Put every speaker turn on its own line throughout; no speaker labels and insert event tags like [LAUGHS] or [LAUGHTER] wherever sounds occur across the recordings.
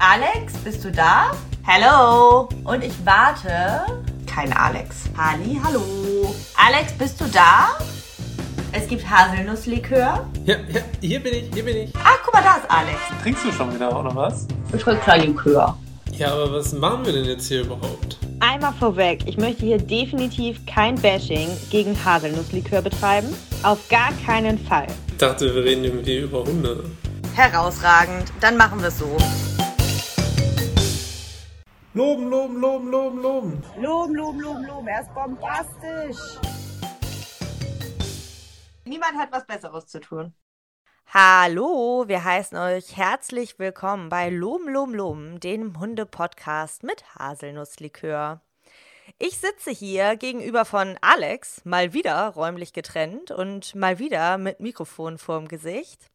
Alex, bist du da? Hello. Und ich warte. Kein Alex. Halli, hallo. Alex, bist du da? Es gibt Haselnusslikör.
Ja, ja, hier bin ich, hier bin ich.
Ach, guck mal, da ist Alex.
Trinkst du schon wieder, oder was?
Ich trinke kein Likör.
Ja, aber was machen wir denn jetzt hier überhaupt?
Einmal vorweg, ich möchte hier definitiv kein Bashing gegen Haselnusslikör betreiben. Auf gar keinen Fall.
Ich dachte, wir reden irgendwie über Hunde.
Herausragend. Dann machen wir es so.
Loben, loben, loben, loben, loben.
Loben, loben, loben, loben. Er ist bombastisch.
Niemand hat was Besseres zu tun.
Hallo, wir heißen euch herzlich willkommen bei Loben, Loben, Loben, dem Hunde-Podcast mit Haselnusslikör. Ich sitze hier gegenüber von Alex, mal wieder räumlich getrennt und mal wieder mit Mikrofon vorm Gesicht.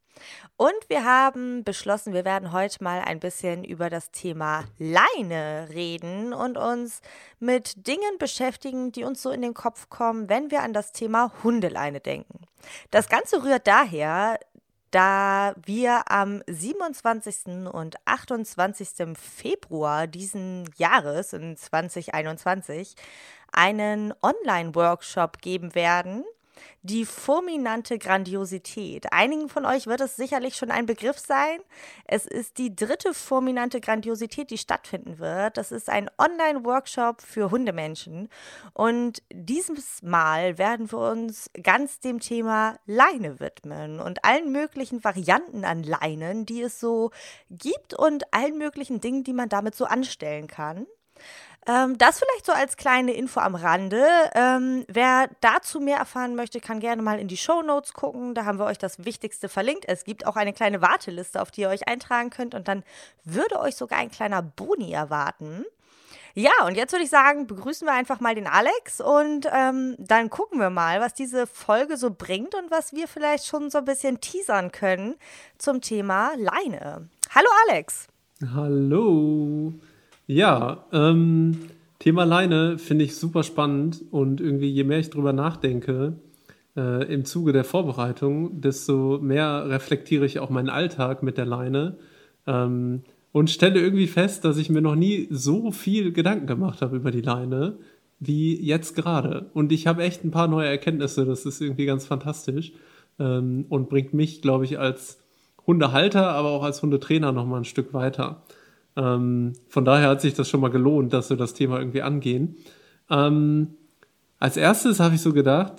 Und wir haben beschlossen, wir werden heute mal ein bisschen über das Thema Leine reden und uns mit Dingen beschäftigen, die uns so in den Kopf kommen, wenn wir an das Thema Hundeleine denken. Das Ganze rührt daher, da wir am 27. und 28. Februar diesen Jahres in 2021 einen Online-Workshop geben werden die fulminante Grandiosität. Einigen von euch wird es sicherlich schon ein Begriff sein. Es ist die dritte fulminante Grandiosität, die stattfinden wird. Das ist ein Online-Workshop für Hundemenschen. Und dieses Mal werden wir uns ganz dem Thema Leine widmen und allen möglichen Varianten an Leinen, die es so gibt und allen möglichen Dingen, die man damit so anstellen kann. Ähm, das vielleicht so als kleine Info am Rande. Ähm, wer dazu mehr erfahren möchte, kann gerne mal in die Show Notes gucken. Da haben wir euch das Wichtigste verlinkt. Es gibt auch eine kleine Warteliste, auf die ihr euch eintragen könnt. Und dann würde euch sogar ein kleiner Boni erwarten. Ja, und jetzt würde ich sagen, begrüßen wir einfach mal den Alex und ähm, dann gucken wir mal, was diese Folge so bringt und was wir vielleicht schon so ein bisschen teasern können zum Thema Leine. Hallo Alex.
Hallo. Ja, ähm, Thema Leine finde ich super spannend und irgendwie je mehr ich drüber nachdenke, äh, im Zuge der Vorbereitung, desto mehr reflektiere ich auch meinen Alltag mit der Leine ähm, und stelle irgendwie fest, dass ich mir noch nie so viel Gedanken gemacht habe über die Leine wie jetzt gerade. Und ich habe echt ein paar neue Erkenntnisse, das ist irgendwie ganz fantastisch ähm, und bringt mich, glaube ich, als Hundehalter, aber auch als Hundetrainer nochmal ein Stück weiter. Ähm, von daher hat sich das schon mal gelohnt, dass wir das Thema irgendwie angehen. Ähm, als erstes habe ich so gedacht,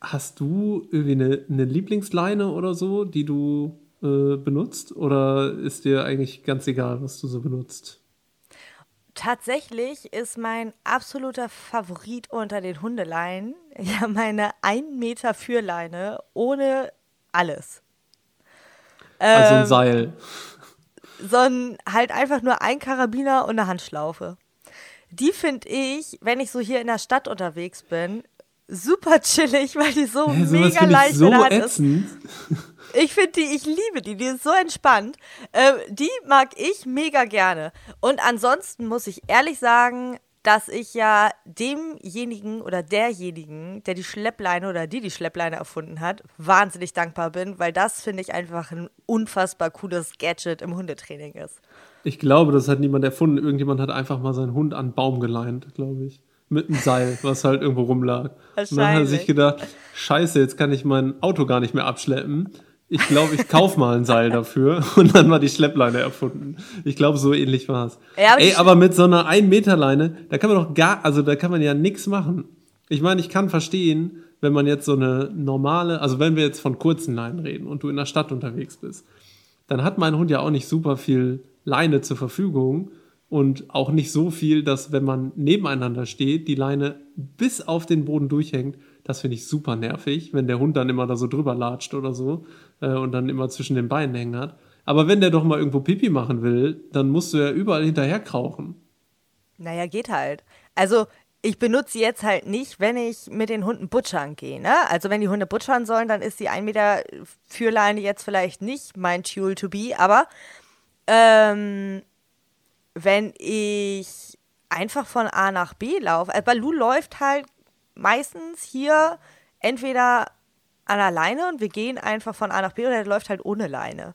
hast du irgendwie eine, eine Lieblingsleine oder so, die du äh, benutzt? Oder ist dir eigentlich ganz egal, was du so benutzt?
Tatsächlich ist mein absoluter Favorit unter den Hundeleinen [LAUGHS] ja meine 1 Meter Führleine ohne alles.
Also ein ähm, Seil
sondern halt einfach nur ein Karabiner und eine Handschlaufe. Die finde ich, wenn ich so hier in der Stadt unterwegs bin, super chillig, weil die so ja, mega leicht
so in der Hand ätzend. ist.
Ich finde die, ich liebe die, die ist so entspannt. Ähm, die mag ich mega gerne. Und ansonsten muss ich ehrlich sagen, dass ich ja demjenigen oder derjenigen, der die Schleppleine oder die die Schleppleine erfunden hat, wahnsinnig dankbar bin, weil das finde ich einfach ein unfassbar cooles Gadget im Hundetraining ist.
Ich glaube, das hat niemand erfunden. Irgendjemand hat einfach mal seinen Hund an einen Baum geleint, glaube ich. Mit einem Seil, was halt irgendwo rumlag. Und dann hat er sich gedacht, scheiße, jetzt kann ich mein Auto gar nicht mehr abschleppen ich glaube, ich kauf mal ein Seil dafür [LAUGHS] und dann war die Schleppleine erfunden. Ich glaube, so ähnlich war es. Ja, Ey, aber mit so einer 1 Meter Leine, da kann man doch gar, also da kann man ja nichts machen. Ich meine, ich kann verstehen, wenn man jetzt so eine normale, also wenn wir jetzt von kurzen Leinen reden und du in der Stadt unterwegs bist, dann hat mein Hund ja auch nicht super viel Leine zur Verfügung und auch nicht so viel, dass wenn man nebeneinander steht, die Leine bis auf den Boden durchhängt. Das finde ich super nervig, wenn der Hund dann immer da so drüber latscht oder so äh, und dann immer zwischen den Beinen hängen hat. Aber wenn der doch mal irgendwo Pipi machen will, dann musst du ja überall hinterher krauchen.
Naja, geht halt. Also ich benutze jetzt halt nicht, wenn ich mit den Hunden butchern gehe. Ne? Also wenn die Hunde butchern sollen, dann ist die 1 Meter Führleine jetzt vielleicht nicht mein Tool to be, aber ähm, wenn ich einfach von A nach B laufe, also Balu läuft halt meistens hier entweder an der Leine und wir gehen einfach von A nach B oder der läuft halt ohne Leine.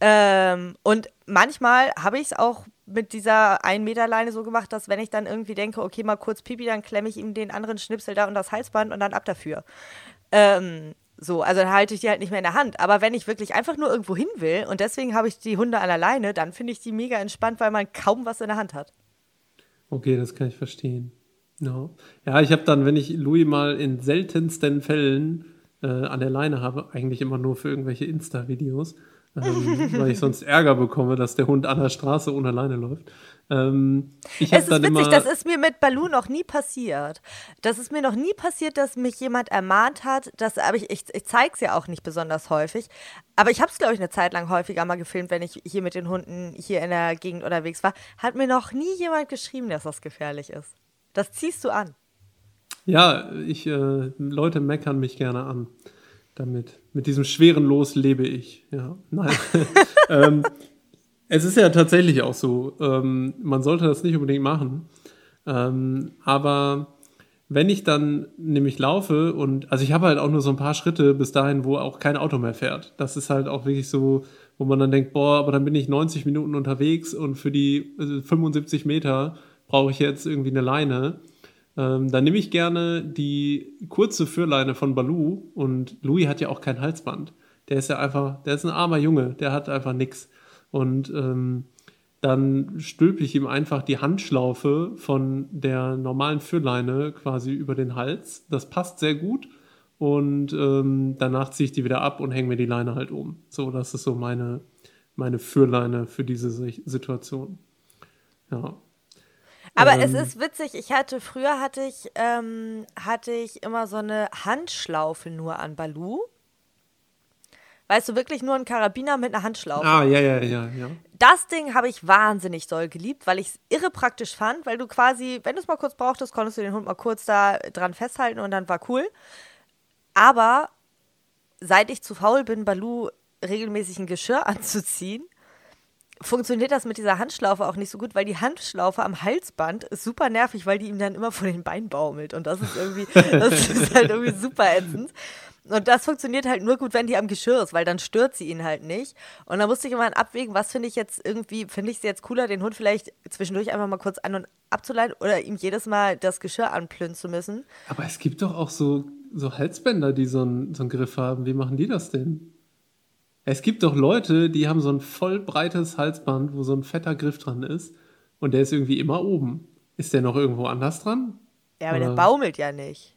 Ähm, und manchmal habe ich es auch mit dieser 1 Meter Leine so gemacht, dass wenn ich dann irgendwie denke, okay, mal kurz Pipi, dann klemme ich ihm den anderen Schnipsel da und das Halsband und dann ab dafür. Ähm, so, also dann halte ich die halt nicht mehr in der Hand. Aber wenn ich wirklich einfach nur irgendwo hin will und deswegen habe ich die Hunde an der Leine, dann finde ich die mega entspannt, weil man kaum was in der Hand hat.
Okay, das kann ich verstehen. Ja, ja ich habe dann, wenn ich Louis mal in seltensten Fällen äh, an der Leine habe, eigentlich immer nur für irgendwelche Insta-Videos, ähm, [LAUGHS] weil ich sonst Ärger bekomme, dass der Hund an der Straße ohne Leine läuft. Ähm,
ich es ist witzig, immer, das ist mir mit Balu noch nie passiert. Das ist mir noch nie passiert, dass mich jemand ermahnt hat. Dass, aber ich, ich, ich zeige es ja auch nicht besonders häufig. Aber ich habe es, glaube ich, eine Zeit lang häufiger mal gefilmt, wenn ich hier mit den Hunden hier in der Gegend unterwegs war. Hat mir noch nie jemand geschrieben, dass das gefährlich ist. Das ziehst du an.
Ja, ich, äh, Leute meckern mich gerne an damit. Mit diesem schweren Los lebe ich. Ja, nein. [LAUGHS] ähm, es ist ja tatsächlich auch so. Ähm, man sollte das nicht unbedingt machen. Ähm, aber wenn ich dann nämlich laufe und, also ich habe halt auch nur so ein paar Schritte bis dahin, wo auch kein Auto mehr fährt. Das ist halt auch wirklich so, wo man dann denkt, boah, aber dann bin ich 90 Minuten unterwegs und für die 75 also Meter brauche ich jetzt irgendwie eine Leine. Ähm, dann nehme ich gerne die kurze Führleine von Balu und Louis hat ja auch kein Halsband. Der ist ja einfach, der ist ein armer Junge, der hat einfach nichts. Und ähm, dann stülpe ich ihm einfach die Handschlaufe von der normalen Führleine quasi über den Hals. Das passt sehr gut. Und ähm, danach ziehe ich die wieder ab und hänge mir die Leine halt um. So, das ist so meine, meine Führleine für diese Situation. Ja.
Aber ähm, es ist witzig, ich hatte, früher hatte ich, ähm, hatte ich immer so eine Handschlaufe nur an Balu. Weißt du, wirklich nur ein Karabiner mit einer Handschlaufe.
Ah, ja, ja, ja, ja.
Das Ding habe ich wahnsinnig doll geliebt, weil ich es irre praktisch fand, weil du quasi, wenn du es mal kurz brauchtest, konntest du den Hund mal kurz da dran festhalten und dann war cool. Aber seit ich zu faul bin, Balu regelmäßig ein Geschirr [LAUGHS] anzuziehen, funktioniert das mit dieser Handschlaufe auch nicht so gut, weil die Handschlaufe am Halsband ist super nervig, weil die ihm dann immer vor den Beinen baumelt. Und das ist irgendwie, [LAUGHS] das ist halt irgendwie super ätzend. Und das funktioniert halt nur gut, wenn die am Geschirr ist, weil dann stört sie ihn halt nicht. Und da musste ich immer abwägen, was finde ich jetzt irgendwie, finde ich es jetzt cooler, den Hund vielleicht zwischendurch einfach mal kurz an- und abzuleiten oder ihm jedes Mal das Geschirr anplünnen zu müssen.
Aber es gibt doch auch so, so Halsbänder, die so einen, so einen Griff haben. Wie machen die das denn? Es gibt doch Leute, die haben so ein voll breites Halsband, wo so ein fetter Griff dran ist und der ist irgendwie immer oben. Ist der noch irgendwo anders dran?
Ja, aber Oder? der baumelt ja nicht.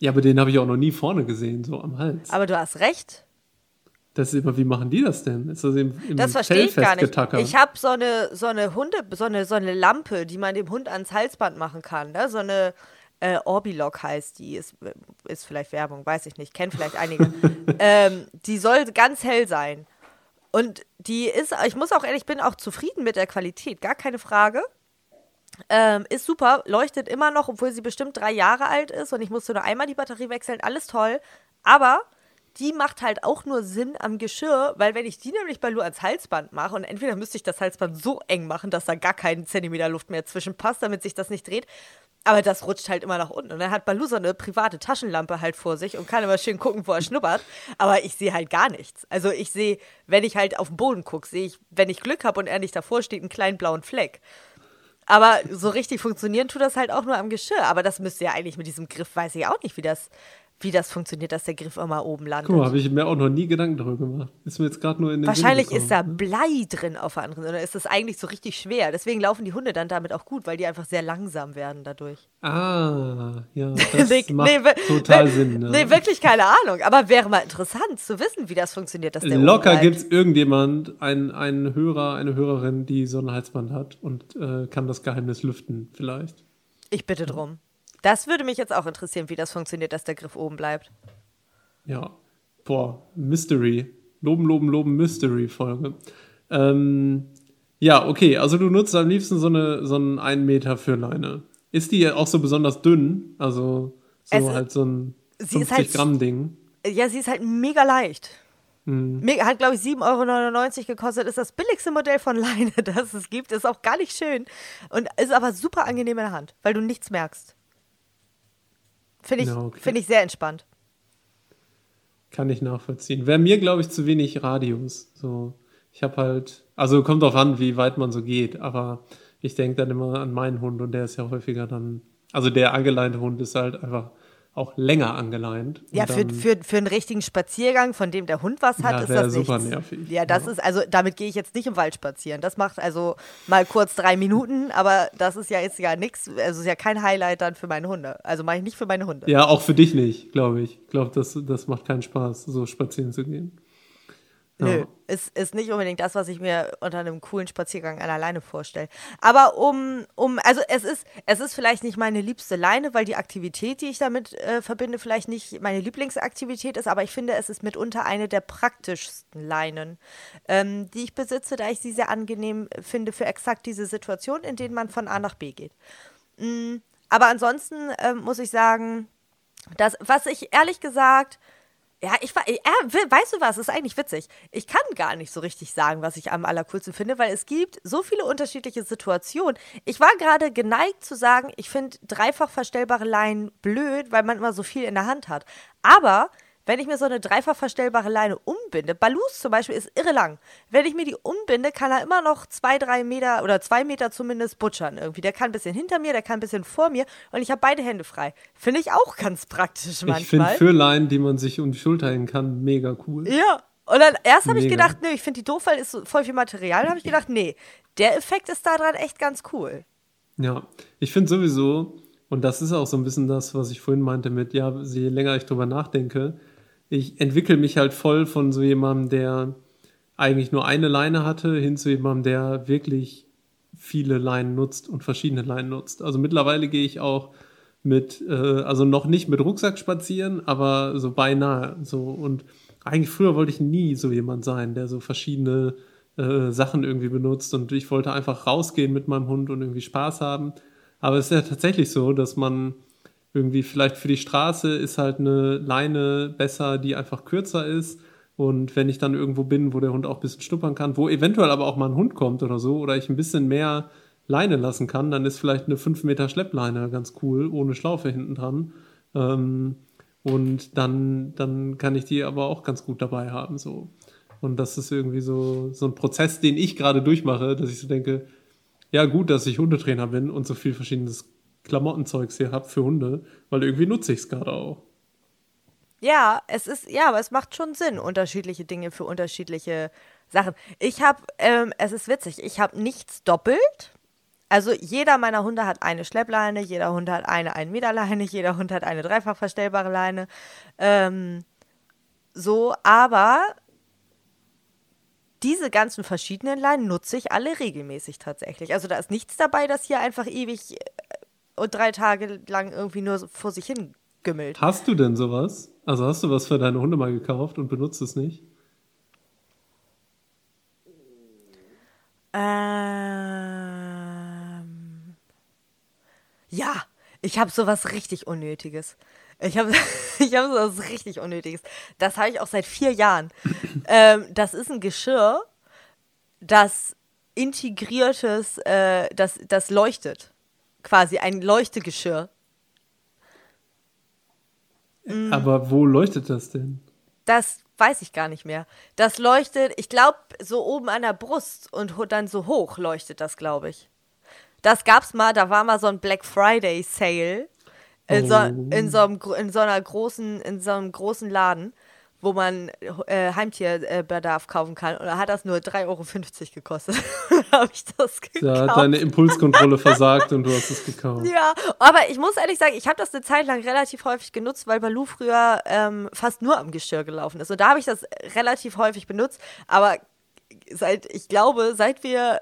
Ja, aber den habe ich auch noch nie vorne gesehen, so am Hals.
Aber du hast recht.
Das ist immer, wie machen die das denn? Ist das im, im
Das verstehe ich gar nicht. Ich habe so eine, so eine Hunde, so eine, so eine Lampe, die man dem Hund ans Halsband machen kann. Ne? So eine äh, Orbilock heißt die. Ist, ist vielleicht Werbung, weiß ich nicht. Kennen vielleicht einige. [LAUGHS] ähm, die soll ganz hell sein. Und die ist, ich muss auch ehrlich, bin auch zufrieden mit der Qualität, gar keine Frage. Ähm, ist super, leuchtet immer noch, obwohl sie bestimmt drei Jahre alt ist und ich musste nur einmal die Batterie wechseln, alles toll. Aber die macht halt auch nur Sinn am Geschirr, weil wenn ich die nämlich bei Lu ans Halsband mache und entweder müsste ich das Halsband so eng machen, dass da gar kein Zentimeter Luft mehr zwischenpasst, damit sich das nicht dreht. Aber das rutscht halt immer nach unten. Und dann hat Balu so eine private Taschenlampe halt vor sich und kann immer schön gucken, wo er schnuppert. Aber ich sehe halt gar nichts. Also ich sehe, wenn ich halt auf den Boden gucke, sehe ich, wenn ich Glück habe und er nicht davor steht, einen kleinen blauen Fleck. Aber so richtig funktionieren tut das halt auch nur am Geschirr. Aber das müsste ja eigentlich mit diesem Griff, weiß ich auch nicht, wie das, wie das funktioniert, dass der Griff immer oben landet.
Guck mal, habe ich mir auch noch nie Gedanken darüber gemacht. Ist mir jetzt gerade nur in den
Wahrscheinlich ist da? Blei drin auf der anderen, oder ist das eigentlich so richtig schwer? Deswegen laufen die Hunde dann damit auch gut, weil die einfach sehr langsam werden dadurch.
Ah, ja, [LAUGHS] das nee, macht nee, total Sinn. Ne?
Nee, wirklich keine Ahnung. Aber wäre mal interessant zu wissen, wie das funktioniert, dass der
Locker gibt es irgendjemand, einen, einen Hörer, eine Hörerin, die so ein Halsband hat und äh, kann das Geheimnis lüften vielleicht.
Ich bitte drum. Das würde mich jetzt auch interessieren, wie das funktioniert, dass der Griff oben bleibt.
Ja, boah, Mystery. Loben, loben, loben, Mystery-Folge. Ähm, ja, okay, also du nutzt am liebsten so eine so einen 1 Meter für Leine. Ist die auch so besonders dünn? Also so es, halt so ein 50 halt, Gramm Ding.
Ja, sie ist halt mega leicht. Hm. Hat, glaube ich, 7,99 Euro gekostet. Ist das billigste Modell von Leine, [LAUGHS] das es gibt. Ist auch gar nicht schön. Und ist aber super angenehm in der Hand, weil du nichts merkst. Finde ich, okay. find ich sehr entspannt.
Kann ich nachvollziehen. Wäre mir, glaube ich, zu wenig Radius. So, ich habe halt, also kommt drauf an, wie weit man so geht, aber ich denke dann immer an meinen Hund und der ist ja häufiger dann, also der angeleinte Hund ist halt einfach auch länger angeleint.
Ja, für, für, für einen richtigen Spaziergang, von dem der Hund was hat, ja, ist das super nichts. nervig. Ja, das ja. ist, also damit gehe ich jetzt nicht im Wald spazieren. Das macht also mal kurz drei Minuten, aber das ist ja jetzt ja nichts, also ist ja kein Highlight dann für meine Hunde. Also mache ich nicht für meine Hunde.
Ja, auch für dich nicht, glaube ich. Ich glaube, das, das macht keinen Spaß, so spazieren zu gehen.
Nö, ist, ist nicht unbedingt das, was ich mir unter einem coolen Spaziergang alleine vorstelle. Aber um, um, also es ist, es ist vielleicht nicht meine liebste Leine, weil die Aktivität, die ich damit äh, verbinde, vielleicht nicht meine Lieblingsaktivität ist, aber ich finde, es ist mitunter eine der praktischsten Leinen, ähm, die ich besitze, da ich sie sehr angenehm finde für exakt diese Situation, in denen man von A nach B geht. Mhm. Aber ansonsten äh, muss ich sagen, dass, was ich ehrlich gesagt ja, ich war, äh, weißt du was, ist eigentlich witzig. Ich kann gar nicht so richtig sagen, was ich am allercoolsten finde, weil es gibt so viele unterschiedliche Situationen. Ich war gerade geneigt zu sagen, ich finde dreifach verstellbare Leinen blöd, weil man immer so viel in der Hand hat. Aber wenn ich mir so eine dreifach verstellbare Leine umbinde, Balus zum Beispiel ist irre lang. Wenn ich mir die umbinde, kann er immer noch zwei, drei Meter oder zwei Meter zumindest butschern irgendwie. Der kann ein bisschen hinter mir, der kann ein bisschen vor mir und ich habe beide Hände frei. Finde ich auch ganz praktisch manchmal. Ich finde
für Leinen, die man sich um die Schulter hängen kann, mega cool.
Ja. Und dann erst habe ich gedacht, nö, ich finde die doof, weil ist so voll viel Material. Dann habe ich gedacht, nee, der Effekt ist daran echt ganz cool.
Ja, ich finde sowieso, und das ist auch so ein bisschen das, was ich vorhin meinte mit, ja, je länger ich drüber nachdenke, ich entwickle mich halt voll von so jemandem, der eigentlich nur eine Leine hatte, hin zu jemandem, der wirklich viele Leinen nutzt und verschiedene Leinen nutzt. Also mittlerweile gehe ich auch mit, äh, also noch nicht mit Rucksack spazieren, aber so beinahe so. Und eigentlich früher wollte ich nie so jemand sein, der so verschiedene äh, Sachen irgendwie benutzt und ich wollte einfach rausgehen mit meinem Hund und irgendwie Spaß haben. Aber es ist ja tatsächlich so, dass man irgendwie vielleicht für die Straße ist halt eine Leine besser, die einfach kürzer ist. Und wenn ich dann irgendwo bin, wo der Hund auch ein bisschen schnuppern kann, wo eventuell aber auch mal ein Hund kommt oder so, oder ich ein bisschen mehr Leine lassen kann, dann ist vielleicht eine 5 Meter Schleppleine ganz cool, ohne Schlaufe hinten dran. Ähm, und dann, dann kann ich die aber auch ganz gut dabei haben. So. Und das ist irgendwie so, so ein Prozess, den ich gerade durchmache, dass ich so denke, ja, gut, dass ich Hundetrainer bin und so viel verschiedenes Klamottenzeugs hier habe für Hunde, weil irgendwie nutze ich es gerade auch.
Ja, es ist, ja, aber es macht schon Sinn, unterschiedliche Dinge für unterschiedliche Sachen. Ich habe, ähm, es ist witzig, ich habe nichts doppelt. Also jeder meiner Hunde hat eine Schleppleine, jeder Hund hat eine 1 Meter Leine, [LAUGHS] jeder Hund hat eine dreifach verstellbare Leine. Ähm, so, aber diese ganzen verschiedenen Leinen nutze ich alle regelmäßig tatsächlich. Also da ist nichts dabei, das hier einfach ewig und drei Tage lang irgendwie nur vor sich hin gümmelt.
Hast du denn sowas? Also hast du was für deine Hunde mal gekauft und benutzt es nicht?
Ähm, ja, ich habe sowas richtig Unnötiges. Ich habe [LAUGHS] ich hab sowas richtig Unnötiges. Das habe ich auch seit vier Jahren. [LAUGHS] ähm, das ist ein Geschirr, das integriertes, äh, das, das leuchtet quasi ein Leuchtegeschirr.
Mhm. Aber wo leuchtet das denn?
Das weiß ich gar nicht mehr. Das leuchtet, ich glaube, so oben an der Brust und dann so hoch leuchtet das, glaube ich. Das gab's mal, da war mal so ein Black Friday Sale in, oh. so, in, so, einem, in so einer großen, in so einem großen Laden wo man äh, Heimtierbedarf kaufen kann. Und da hat das nur 3,50 Euro gekostet. [LAUGHS] habe ich das gekauft.
Ja, deine Impulskontrolle versagt und du hast es gekauft.
Ja, aber ich muss ehrlich sagen, ich habe das eine Zeit lang relativ häufig genutzt, weil Balu früher ähm, fast nur am Geschirr gelaufen ist. Und da habe ich das relativ häufig benutzt. Aber seit, ich glaube, seit wir,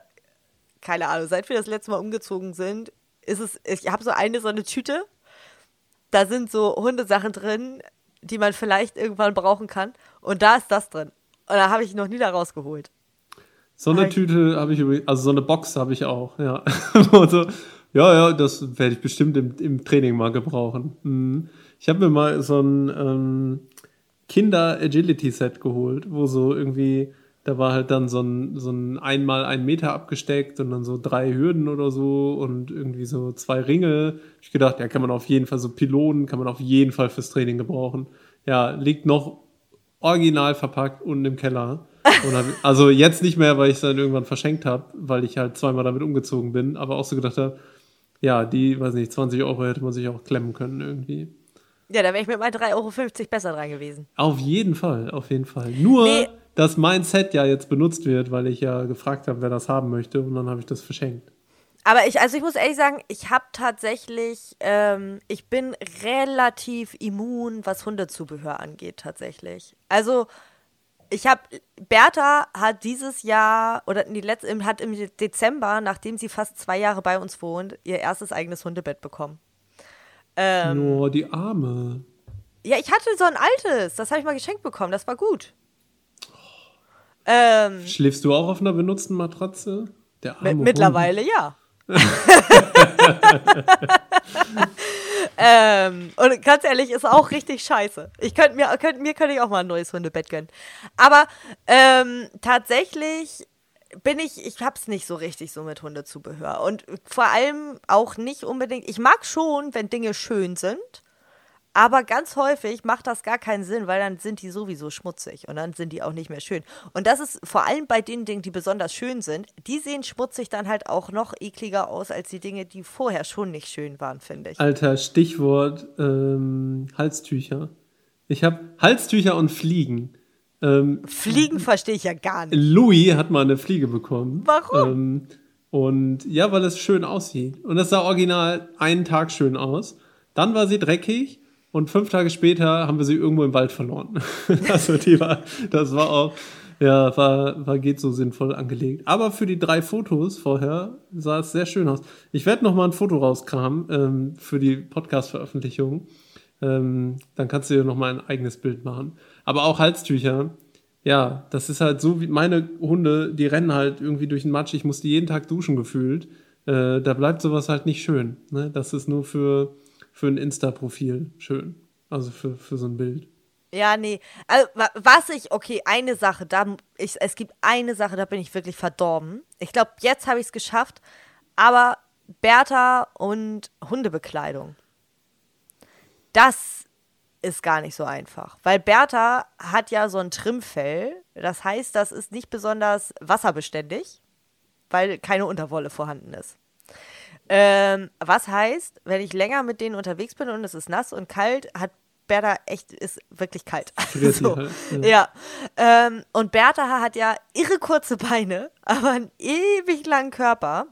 keine Ahnung, seit wir das letzte Mal umgezogen sind, ist es, ich habe so eine, so eine Tüte. Da sind so Hundesachen drin, die man vielleicht irgendwann brauchen kann. Und da ist das drin. Und da habe ich noch nie da rausgeholt.
So eine Tüte habe ich übrigens, also so eine Box habe ich auch, ja. [LAUGHS] also, ja, ja, das werde ich bestimmt im, im Training mal gebrauchen. Mhm. Ich habe mir mal so ein ähm, Kinder-Agility-Set geholt, wo so irgendwie, da war halt dann so ein, so ein einmal ein Meter abgesteckt und dann so drei Hürden oder so und irgendwie so zwei Ringe. Ich gedacht, ja, kann man auf jeden Fall so Pylonen, kann man auf jeden Fall fürs Training gebrauchen. Ja, liegt noch original verpackt unten im Keller. Hab, [LAUGHS] also jetzt nicht mehr, weil ich es dann irgendwann verschenkt habe, weil ich halt zweimal damit umgezogen bin, aber auch so gedacht habe, ja, die, weiß nicht, 20 Euro hätte man sich auch klemmen können irgendwie.
Ja, da wäre ich mit meinen 3,50 Euro besser dran gewesen.
Auf jeden Fall, auf jeden Fall. Nur, nee. Dass mein Set ja jetzt benutzt wird, weil ich ja gefragt habe, wer das haben möchte und dann habe ich das verschenkt.
Aber ich, also ich muss ehrlich sagen, ich habe tatsächlich, ähm, ich bin relativ immun, was Hundezubehör angeht, tatsächlich. Also, ich habe, Bertha hat dieses Jahr oder die letzte, hat im Dezember, nachdem sie fast zwei Jahre bei uns wohnt, ihr erstes eigenes Hundebett bekommen.
Ähm, Nur die Arme.
Ja, ich hatte so ein altes, das habe ich mal geschenkt bekommen, das war gut. Ähm,
Schläfst du auch auf einer benutzten Matratze?
Der arme mittlerweile Hund. ja. [LAUGHS] ähm, und ganz ehrlich, ist auch richtig scheiße. Ich könnte mir, könnt, mir könnte ich auch mal ein neues Hundebett gönnen. Aber ähm, tatsächlich bin ich, ich hab's nicht so richtig so mit Hundezubehör. Und vor allem auch nicht unbedingt, ich mag schon, wenn Dinge schön sind. Aber ganz häufig macht das gar keinen Sinn, weil dann sind die sowieso schmutzig und dann sind die auch nicht mehr schön. Und das ist vor allem bei den Dingen, die besonders schön sind, die sehen schmutzig dann halt auch noch ekliger aus als die Dinge, die vorher schon nicht schön waren, finde ich.
Alter, Stichwort ähm, Halstücher. Ich habe Halstücher und Fliegen.
Ähm, Fliegen verstehe ich ja gar nicht.
Louis hat mal eine Fliege bekommen.
Warum? Ähm,
und ja, weil es schön aussieht. Und es sah original einen Tag schön aus. Dann war sie dreckig und fünf Tage später haben wir sie irgendwo im Wald verloren. [LAUGHS] also die war, das war auch, ja, war, war geht so sinnvoll angelegt. Aber für die drei Fotos vorher sah es sehr schön aus. Ich werde noch mal ein Foto rauskramen ähm, für die Podcast-Veröffentlichung. Ähm, dann kannst du dir noch mal ein eigenes Bild machen. Aber auch Halstücher. Ja, das ist halt so wie meine Hunde, die rennen halt irgendwie durch den Matsch. Ich muss die jeden Tag duschen gefühlt. Äh, da bleibt sowas halt nicht schön. Ne? Das ist nur für für ein Insta-Profil schön. Also für, für so ein Bild.
Ja, nee. Also, was ich, okay, eine Sache, da, ich, es gibt eine Sache, da bin ich wirklich verdorben. Ich glaube, jetzt habe ich es geschafft. Aber Bertha und Hundebekleidung. Das ist gar nicht so einfach. Weil Bertha hat ja so ein Trimmfell. Das heißt, das ist nicht besonders wasserbeständig, weil keine Unterwolle vorhanden ist. Ähm, was heißt, wenn ich länger mit denen unterwegs bin und es ist nass und kalt, hat Bertha echt, ist wirklich kalt. [LAUGHS] so. Ja. ja. Ähm, und Bertha hat ja irre kurze Beine, [LAUGHS] aber einen ewig langen Körper.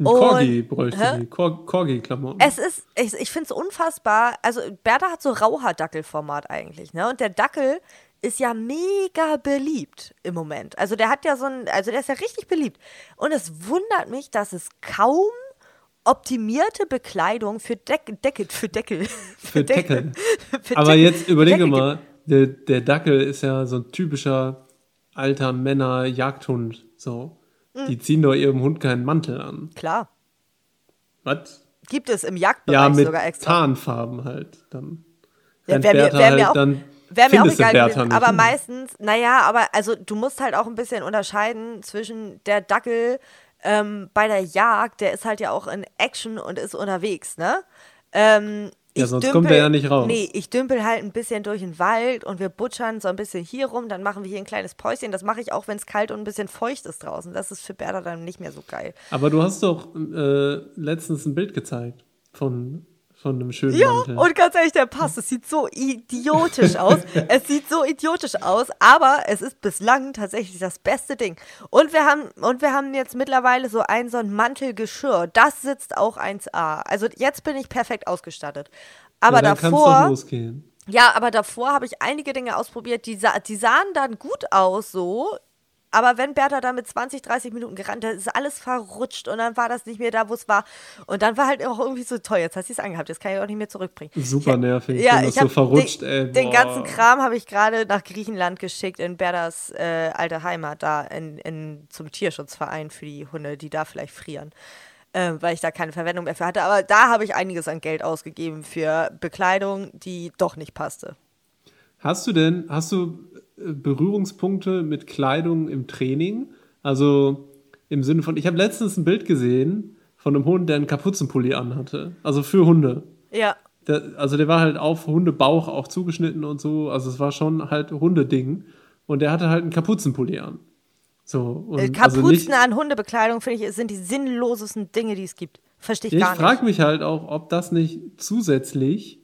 Ein Corgi bräuchte die. Corgi-Klamotten.
Es ist, ich, ich finde es unfassbar. Also, Bertha hat so Rauhaar-Dackel-Format eigentlich, ne? Und der Dackel ist ja mega beliebt im Moment. Also der hat ja so ein, also der ist ja richtig beliebt. Und es wundert mich, dass es kaum optimierte Bekleidung für Deck, Deckel, für Deckel.
Für, [LAUGHS] für Deckel. [LAUGHS] für Aber Deckel, jetzt überlege mal, der, der Dackel ist ja so ein typischer alter Männer-Jagdhund. So. Mhm. Die ziehen doch ihrem Hund keinen Mantel an.
Klar.
Was?
Gibt es im Jagdbereich ja,
mit
sogar extra.
Tarnfarben halt. Dann
ja, wäre mir, wär halt mir auch, dann Wäre mir auch egal gewesen, aber meistens, naja, aber also du musst halt auch ein bisschen unterscheiden zwischen der Dackel ähm, bei der Jagd, der ist halt ja auch in Action und ist unterwegs, ne? Ähm,
ja, sonst dümpel, kommt er ja nicht raus.
Nee, ich dümpel halt ein bisschen durch den Wald und wir butschern so ein bisschen hier rum, dann machen wir hier ein kleines Päuschen. Das mache ich auch, wenn es kalt und ein bisschen feucht ist draußen. Das ist für Berda dann nicht mehr so geil.
Aber du hast doch äh, letztens ein Bild gezeigt von von einem schönen
ja,
Mantel.
und ganz ehrlich, der passt. Es sieht so idiotisch [LAUGHS] aus. es sieht so idiotisch aus, aber es ist bislang tatsächlich das beste Ding. Und wir haben, und wir haben jetzt mittlerweile so ein, so ein Mantelgeschirr. Das sitzt auch 1A. Also jetzt bin ich perfekt ausgestattet. Aber ja, davor. Ja, aber davor habe ich einige Dinge ausprobiert, die, die sahen dann gut aus, so aber wenn Bertha da mit 20, 30 Minuten gerannt, da ist alles verrutscht und dann war das nicht mehr da, wo es war. Und dann war halt auch irgendwie so toll, jetzt hast du es angehabt, jetzt kann ich auch nicht mehr zurückbringen.
Super nervig, ja, ich so verrutscht,
den,
ey.
Den ganzen Kram habe ich gerade nach Griechenland geschickt, in Berthas äh, alte Heimat, da in, in, zum Tierschutzverein für die Hunde, die da vielleicht frieren. Äh, weil ich da keine Verwendung mehr für hatte. Aber da habe ich einiges an Geld ausgegeben für Bekleidung, die doch nicht passte.
Hast du denn, hast du Berührungspunkte mit Kleidung im Training. Also im Sinne von, ich habe letztens ein Bild gesehen von einem Hund, der einen Kapuzenpulli anhatte. Also für Hunde.
Ja.
der, also der war halt auf Hundebauch auch zugeschnitten und so. Also es war schon halt Hundeding. Und der hatte halt einen Kapuzenpulli an. So,
äh, Kapuzen also nicht, an Hundebekleidung, finde ich, sind die sinnlosesten Dinge, die es gibt. Verstehe ich
ja,
gar nicht.
Ich frage mich halt auch, ob das nicht zusätzlich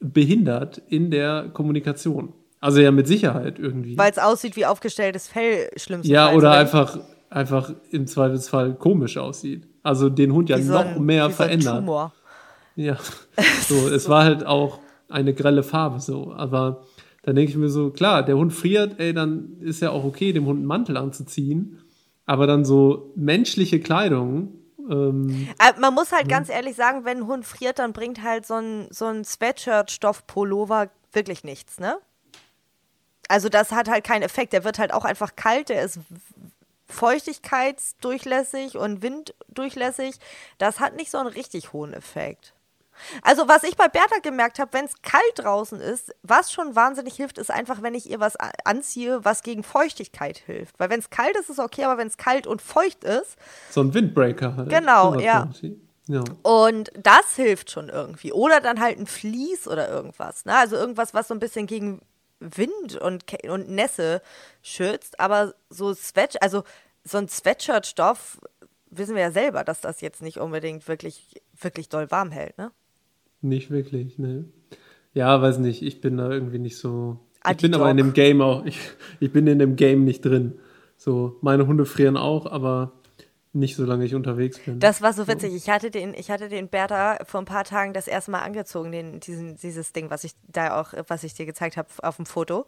behindert in der Kommunikation. Also ja, mit Sicherheit irgendwie.
Weil es aussieht wie aufgestelltes Fell, schlimmste
Ja, oder, oder einfach, einfach im Zweifelsfall komisch aussieht. Also den Hund ja noch ein, mehr verändert. Tumor. Ja, [LAUGHS] so, es war halt auch eine grelle Farbe so, aber dann denke ich mir so, klar, der Hund friert, ey, dann ist ja auch okay, dem Hund einen Mantel anzuziehen, aber dann so menschliche Kleidung. Ähm,
äh, Man muss halt ja. ganz ehrlich sagen, wenn ein Hund friert, dann bringt halt so ein, so ein Sweatshirt-Stoff-Pullover wirklich nichts, ne? Also das hat halt keinen Effekt. Der wird halt auch einfach kalt, der ist feuchtigkeitsdurchlässig und winddurchlässig. Das hat nicht so einen richtig hohen Effekt. Also, was ich bei Bertha gemerkt habe, wenn es kalt draußen ist, was schon wahnsinnig hilft, ist einfach, wenn ich ihr was anziehe, was gegen Feuchtigkeit hilft. Weil wenn es kalt ist, ist es okay, aber wenn es kalt und feucht ist.
So ein Windbreaker halt.
Genau, ja. ja. Und das hilft schon irgendwie. Oder dann halt ein Vlies oder irgendwas. Ne? Also irgendwas, was so ein bisschen gegen Wind und, und Nässe schützt. Aber so Sweat, also so ein Sweatshirt-Stoff wissen wir ja selber, dass das jetzt nicht unbedingt wirklich, wirklich doll warm hält, ne?
Nicht wirklich, ne. Ja, weiß nicht, ich bin da irgendwie nicht so. Ich bin aber in dem Game auch, ich, [LAUGHS] ich bin in dem Game nicht drin. So, meine Hunde frieren auch, aber nicht solange ich unterwegs bin.
Das war so witzig. Ich hatte den, ich hatte den Bertha vor ein paar Tagen das erste Mal angezogen, den, diesen, dieses Ding, was ich da auch, was ich dir gezeigt habe auf dem Foto.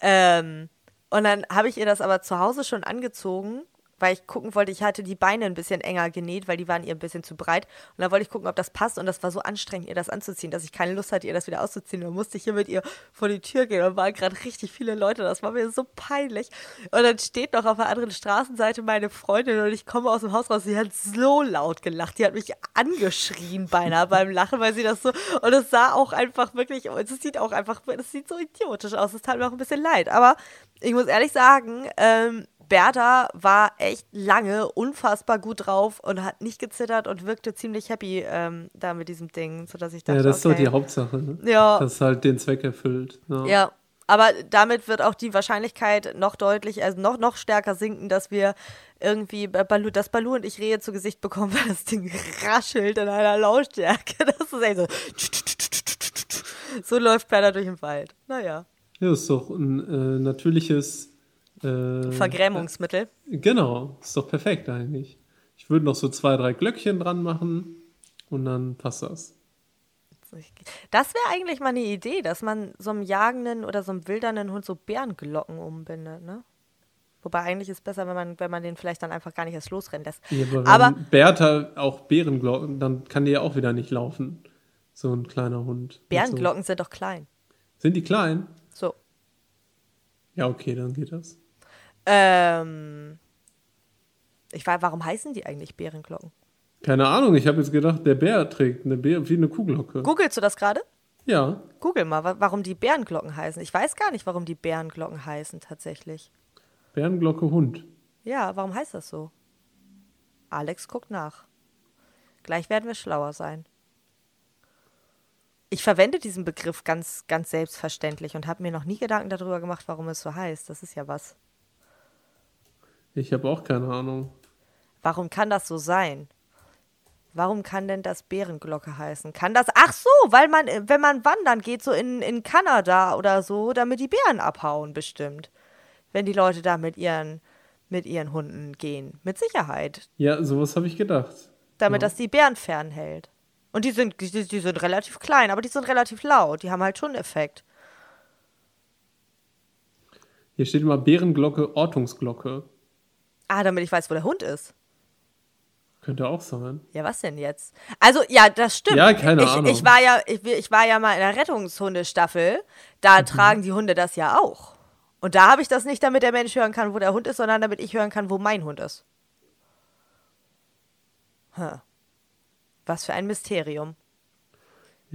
Ähm, und dann habe ich ihr das aber zu Hause schon angezogen weil ich gucken wollte, ich hatte die Beine ein bisschen enger genäht, weil die waren ihr ein bisschen zu breit. Und dann wollte ich gucken, ob das passt. Und das war so anstrengend, ihr das anzuziehen, dass ich keine Lust hatte, ihr das wieder auszuziehen. Und dann musste ich hier mit ihr vor die Tür gehen. Und waren gerade richtig viele Leute. Das war mir so peinlich. Und dann steht noch auf der anderen Straßenseite meine Freundin und ich komme aus dem Haus raus. Sie hat so laut gelacht. Die hat mich angeschrien beinahe [LAUGHS] beim Lachen, weil sie das so. Und es sah auch einfach wirklich, es sieht auch einfach, es sieht so idiotisch aus. Es tat mir auch ein bisschen leid. Aber ich muss ehrlich sagen, ähm, Bertha war echt lange unfassbar gut drauf und hat nicht gezittert und wirkte ziemlich happy ähm, da mit diesem Ding, sodass ich dachte,
Ja, das
okay.
ist doch die Hauptsache, ne?
Ja.
Das halt den Zweck erfüllt.
Ja. ja. Aber damit wird auch die Wahrscheinlichkeit noch deutlich, also noch, noch stärker sinken, dass wir irgendwie Balu, dass Balu und ich Rehe zu Gesicht bekommen, [LAUGHS] weil das Ding raschelt in einer Lautstärke. [LAUGHS] Das ist echt so. So läuft Bertha durch den Wald. Naja.
Ja, ist doch ein äh, natürliches
äh, Vergrämungsmittel.
Äh, genau, ist doch perfekt eigentlich. Ich würde noch so zwei, drei Glöckchen dran machen und dann passt das.
Das wäre eigentlich mal eine Idee, dass man so einem jagenden oder so einem wildernden Hund so Bärenglocken umbindet, ne? Wobei eigentlich ist es besser, wenn man, wenn man den vielleicht dann einfach gar nicht erst losrennen lässt.
Ja, aber, aber Bertha auch Bärenglocken, dann kann die ja auch wieder nicht laufen. So ein kleiner Hund.
Bärenglocken so. sind doch klein.
Sind die klein?
So.
Ja, okay, dann geht das.
Ähm, ich weiß, warum heißen die eigentlich Bärenglocken?
Keine Ahnung, ich habe jetzt gedacht, der Bär trägt eine Bär, wie eine Kuhglocke.
Googlest du das gerade?
Ja.
Google mal, warum die Bärenglocken heißen. Ich weiß gar nicht, warum die Bärenglocken heißen tatsächlich.
Bärenglocke Hund.
Ja, warum heißt das so? Alex guckt nach. Gleich werden wir schlauer sein. Ich verwende diesen Begriff ganz, ganz selbstverständlich und habe mir noch nie Gedanken darüber gemacht, warum es so heißt. Das ist ja was.
Ich habe auch keine Ahnung.
Warum kann das so sein? Warum kann denn das Bärenglocke heißen? Kann das. Ach so, weil man, wenn man wandern geht, so in, in Kanada oder so, damit die Bären abhauen, bestimmt. Wenn die Leute da mit ihren, mit ihren Hunden gehen. Mit Sicherheit.
Ja, sowas habe ich gedacht.
Damit
ja.
das die Bären fernhält. Und die sind, die, die sind relativ klein, aber die sind relativ laut. Die haben halt schon Effekt.
Hier steht immer Bärenglocke, Ortungsglocke.
Ah, damit ich weiß, wo der Hund ist.
Könnte auch sein.
Ja, was denn jetzt? Also, ja, das stimmt.
Ja, keine
ich,
Ahnung.
Ich war ja, ich, ich, war ja mal in der Rettungshundestaffel. Da mhm. tragen die Hunde das ja auch. Und da habe ich das nicht, damit der Mensch hören kann, wo der Hund ist, sondern damit ich hören kann, wo mein Hund ist. Huh. Was für ein Mysterium.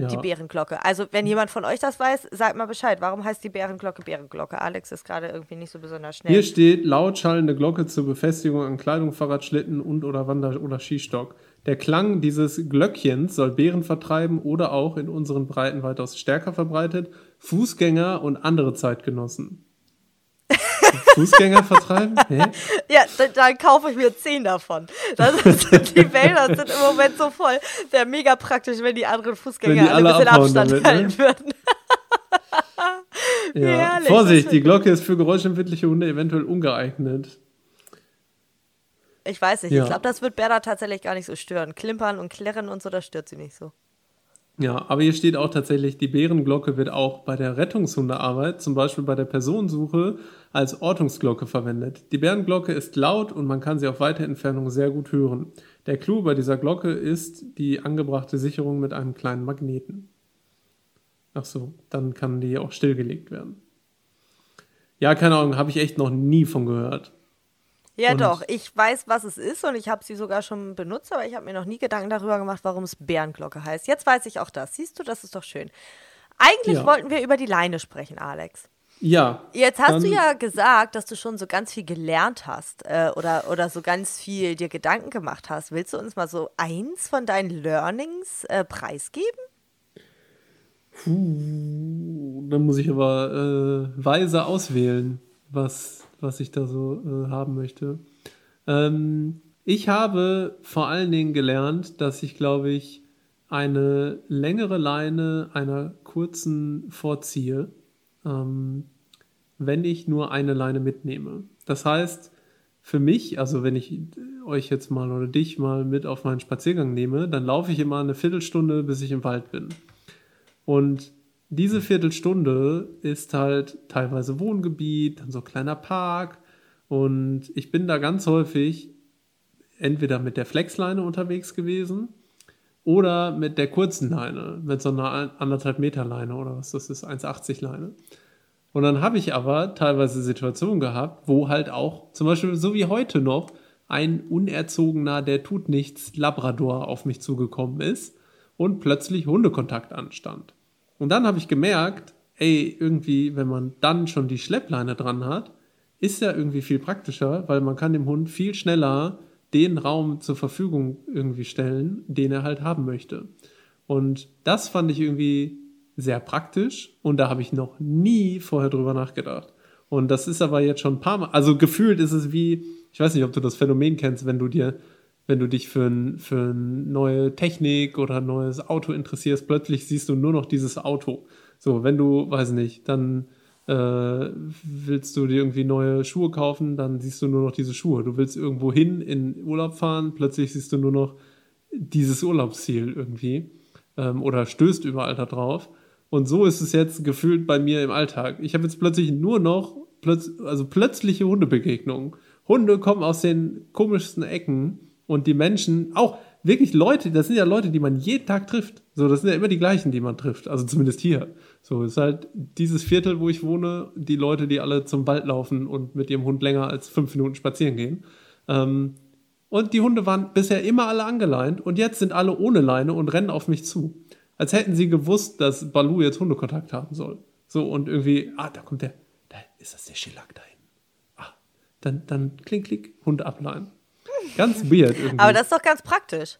Ja. die Bärenglocke. Also, wenn jemand von euch das weiß, sagt mal Bescheid. Warum heißt die Bärenglocke Bärenglocke? Alex ist gerade irgendwie nicht so besonders schnell.
Hier steht laut schallende Glocke zur Befestigung an Kleidung, Fahrrad, Schlitten und oder Wander- oder Skistock. Der Klang dieses Glöckchens soll Bären vertreiben oder auch in unseren Breiten weitaus stärker verbreitet Fußgänger und andere Zeitgenossen. Fußgänger vertreiben? Hä?
Ja, dann, dann, kaufe ich mir zehn davon. Ist, die Wälder sind im Moment so voll. Wäre mega praktisch, wenn die anderen Fußgänger die alle, alle ein bisschen Abstand damit, ne? halten ne? würden.
ja. Herrlich, Vorsicht, die Glocke ist für geräuschempfindliche Hunde eventuell ungeeignet.
Ich weiß nicht, ja. ich glaube, das wird Berda tatsächlich gar nicht so stören. Klimpern und Klirren und so, das stört sie nicht so.
Ja, aber hier steht auch tatsächlich, die Bärenglocke wird auch bei der Rettungshundearbeit, zum Beispiel bei der Personensuche, als Ortungsglocke verwendet. Die Bärenglocke ist laut und man kann sie auf weite Entfernung sehr gut hören. Der Clou bei dieser Glocke ist die angebrachte Sicherung mit einem kleinen Magneten. Ach so, dann kann die auch stillgelegt werden. Ja, keine Ahnung, habe ich echt noch nie von gehört.
Ja, und doch. Ich weiß, was es ist und ich habe sie sogar schon benutzt, aber ich habe mir noch nie Gedanken darüber gemacht, warum es Bärenglocke heißt. Jetzt weiß ich auch das. Siehst du, das ist doch schön. Eigentlich ja. wollten wir über die Leine sprechen, Alex.
Ja.
Jetzt hast du ja gesagt, dass du schon so ganz viel gelernt hast äh, oder, oder so ganz viel dir Gedanken gemacht hast. Willst du uns mal so eins von deinen Learnings äh, preisgeben?
Puh, dann muss ich aber äh, weise auswählen, was was ich da so äh, haben möchte. Ähm, ich habe vor allen Dingen gelernt, dass ich, glaube ich, eine längere Leine einer kurzen vorziehe, ähm, wenn ich nur eine Leine mitnehme. Das heißt, für mich, also wenn ich euch jetzt mal oder dich mal mit auf meinen Spaziergang nehme, dann laufe ich immer eine Viertelstunde, bis ich im Wald bin. Und diese Viertelstunde ist halt teilweise Wohngebiet, dann so ein kleiner Park. Und ich bin da ganz häufig entweder mit der Flexleine unterwegs gewesen oder mit der kurzen Leine, mit so einer anderthalb Meter Leine oder was das ist, 1,80 Leine. Und dann habe ich aber teilweise Situationen gehabt, wo halt auch, zum Beispiel so wie heute noch, ein unerzogener, der tut nichts Labrador auf mich zugekommen ist und plötzlich Hundekontakt anstand. Und dann habe ich gemerkt, ey, irgendwie, wenn man dann schon die Schleppleine dran hat, ist ja irgendwie viel praktischer, weil man kann dem Hund viel schneller den Raum zur Verfügung irgendwie stellen, den er halt haben möchte. Und das fand ich irgendwie sehr praktisch und da habe ich noch nie vorher drüber nachgedacht. Und das ist aber jetzt schon ein paar Mal, also gefühlt ist es wie, ich weiß nicht, ob du das Phänomen kennst, wenn du dir wenn du dich für, ein, für neue Technik oder ein neues Auto interessierst, plötzlich siehst du nur noch dieses Auto. So, wenn du, weiß nicht, dann äh, willst du dir irgendwie neue Schuhe kaufen, dann siehst du nur noch diese Schuhe. Du willst irgendwo hin in Urlaub fahren, plötzlich siehst du nur noch dieses Urlaubsziel irgendwie ähm, oder stößt überall da drauf. Und so ist es jetzt gefühlt bei mir im Alltag. Ich habe jetzt plötzlich nur noch plötz also plötzliche Hundebegegnungen. Hunde kommen aus den komischsten Ecken und die Menschen, auch wirklich Leute, das sind ja Leute, die man jeden Tag trifft. So, das sind ja immer die gleichen, die man trifft. Also zumindest hier. So, ist halt dieses Viertel, wo ich wohne, die Leute, die alle zum Wald laufen und mit ihrem Hund länger als fünf Minuten spazieren gehen. Ähm, und die Hunde waren bisher immer alle angeleint und jetzt sind alle ohne Leine und rennen auf mich zu. Als hätten sie gewusst, dass Balu jetzt Hundekontakt haben soll. So, und irgendwie, ah, da kommt der, da ist das der Schillag da hinten. Ah, dann, dann klick, klick, Hunde ableihen. Ganz weird irgendwie.
Aber das ist doch ganz praktisch.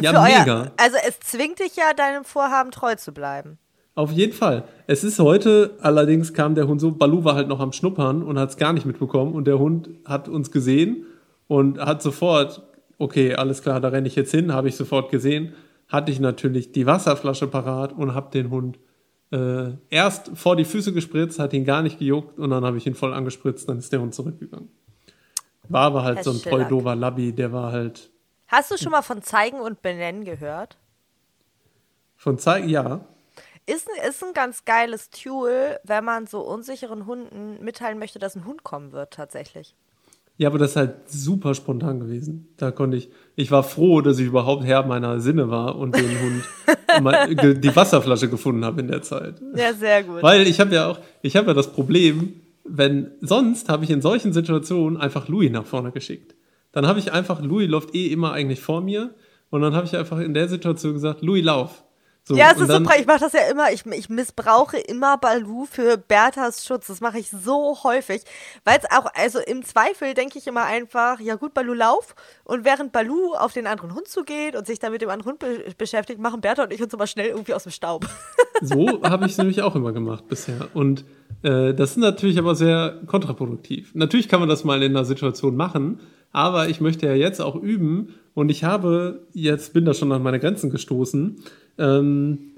Ja, Für mega.
Euer, also es zwingt dich ja, deinem Vorhaben treu zu bleiben.
Auf jeden Fall. Es ist heute, allerdings kam der Hund so, Balu war halt noch am Schnuppern und hat es gar nicht mitbekommen und der Hund hat uns gesehen und hat sofort, okay, alles klar, da renne ich jetzt hin, habe ich sofort gesehen, hatte ich natürlich die Wasserflasche parat und habe den Hund äh, erst vor die Füße gespritzt, hat ihn gar nicht gejuckt und dann habe ich ihn voll angespritzt, dann ist der Hund zurückgegangen. War aber halt Herr so ein treu dover Labby, der war halt.
Hast du schon mal von Zeigen und Benennen gehört?
Von Zeigen, ja.
Ist ein, ist ein ganz geiles Tool, wenn man so unsicheren Hunden mitteilen möchte, dass ein Hund kommen wird, tatsächlich.
Ja, aber das ist halt super spontan gewesen. Da konnte ich, ich war froh, dass ich überhaupt Herr meiner Sinne war und den Hund [LAUGHS] die Wasserflasche gefunden habe in der Zeit.
Ja, sehr gut.
Weil ich habe ja auch, ich habe ja das Problem, wenn sonst habe ich in solchen Situationen einfach Louis nach vorne geschickt. Dann habe ich einfach, Louis läuft eh immer eigentlich vor mir und dann habe ich einfach in der Situation gesagt, Louis, lauf.
So, ja, es ist dann, so, ich mache das ja immer, ich, ich missbrauche immer Balu für Berthas Schutz. Das mache ich so häufig, weil es auch, also im Zweifel denke ich immer einfach, ja gut, Balu lauf und während Balu auf den anderen Hund zugeht und sich dann mit dem anderen Hund be beschäftigt, machen Bertha und ich uns immer schnell irgendwie aus dem Staub. [LAUGHS]
So habe ich es nämlich auch immer gemacht bisher und äh, das ist natürlich aber sehr kontraproduktiv. Natürlich kann man das mal in einer Situation machen, aber ich möchte ja jetzt auch üben und ich habe jetzt bin da schon an meine Grenzen gestoßen ähm,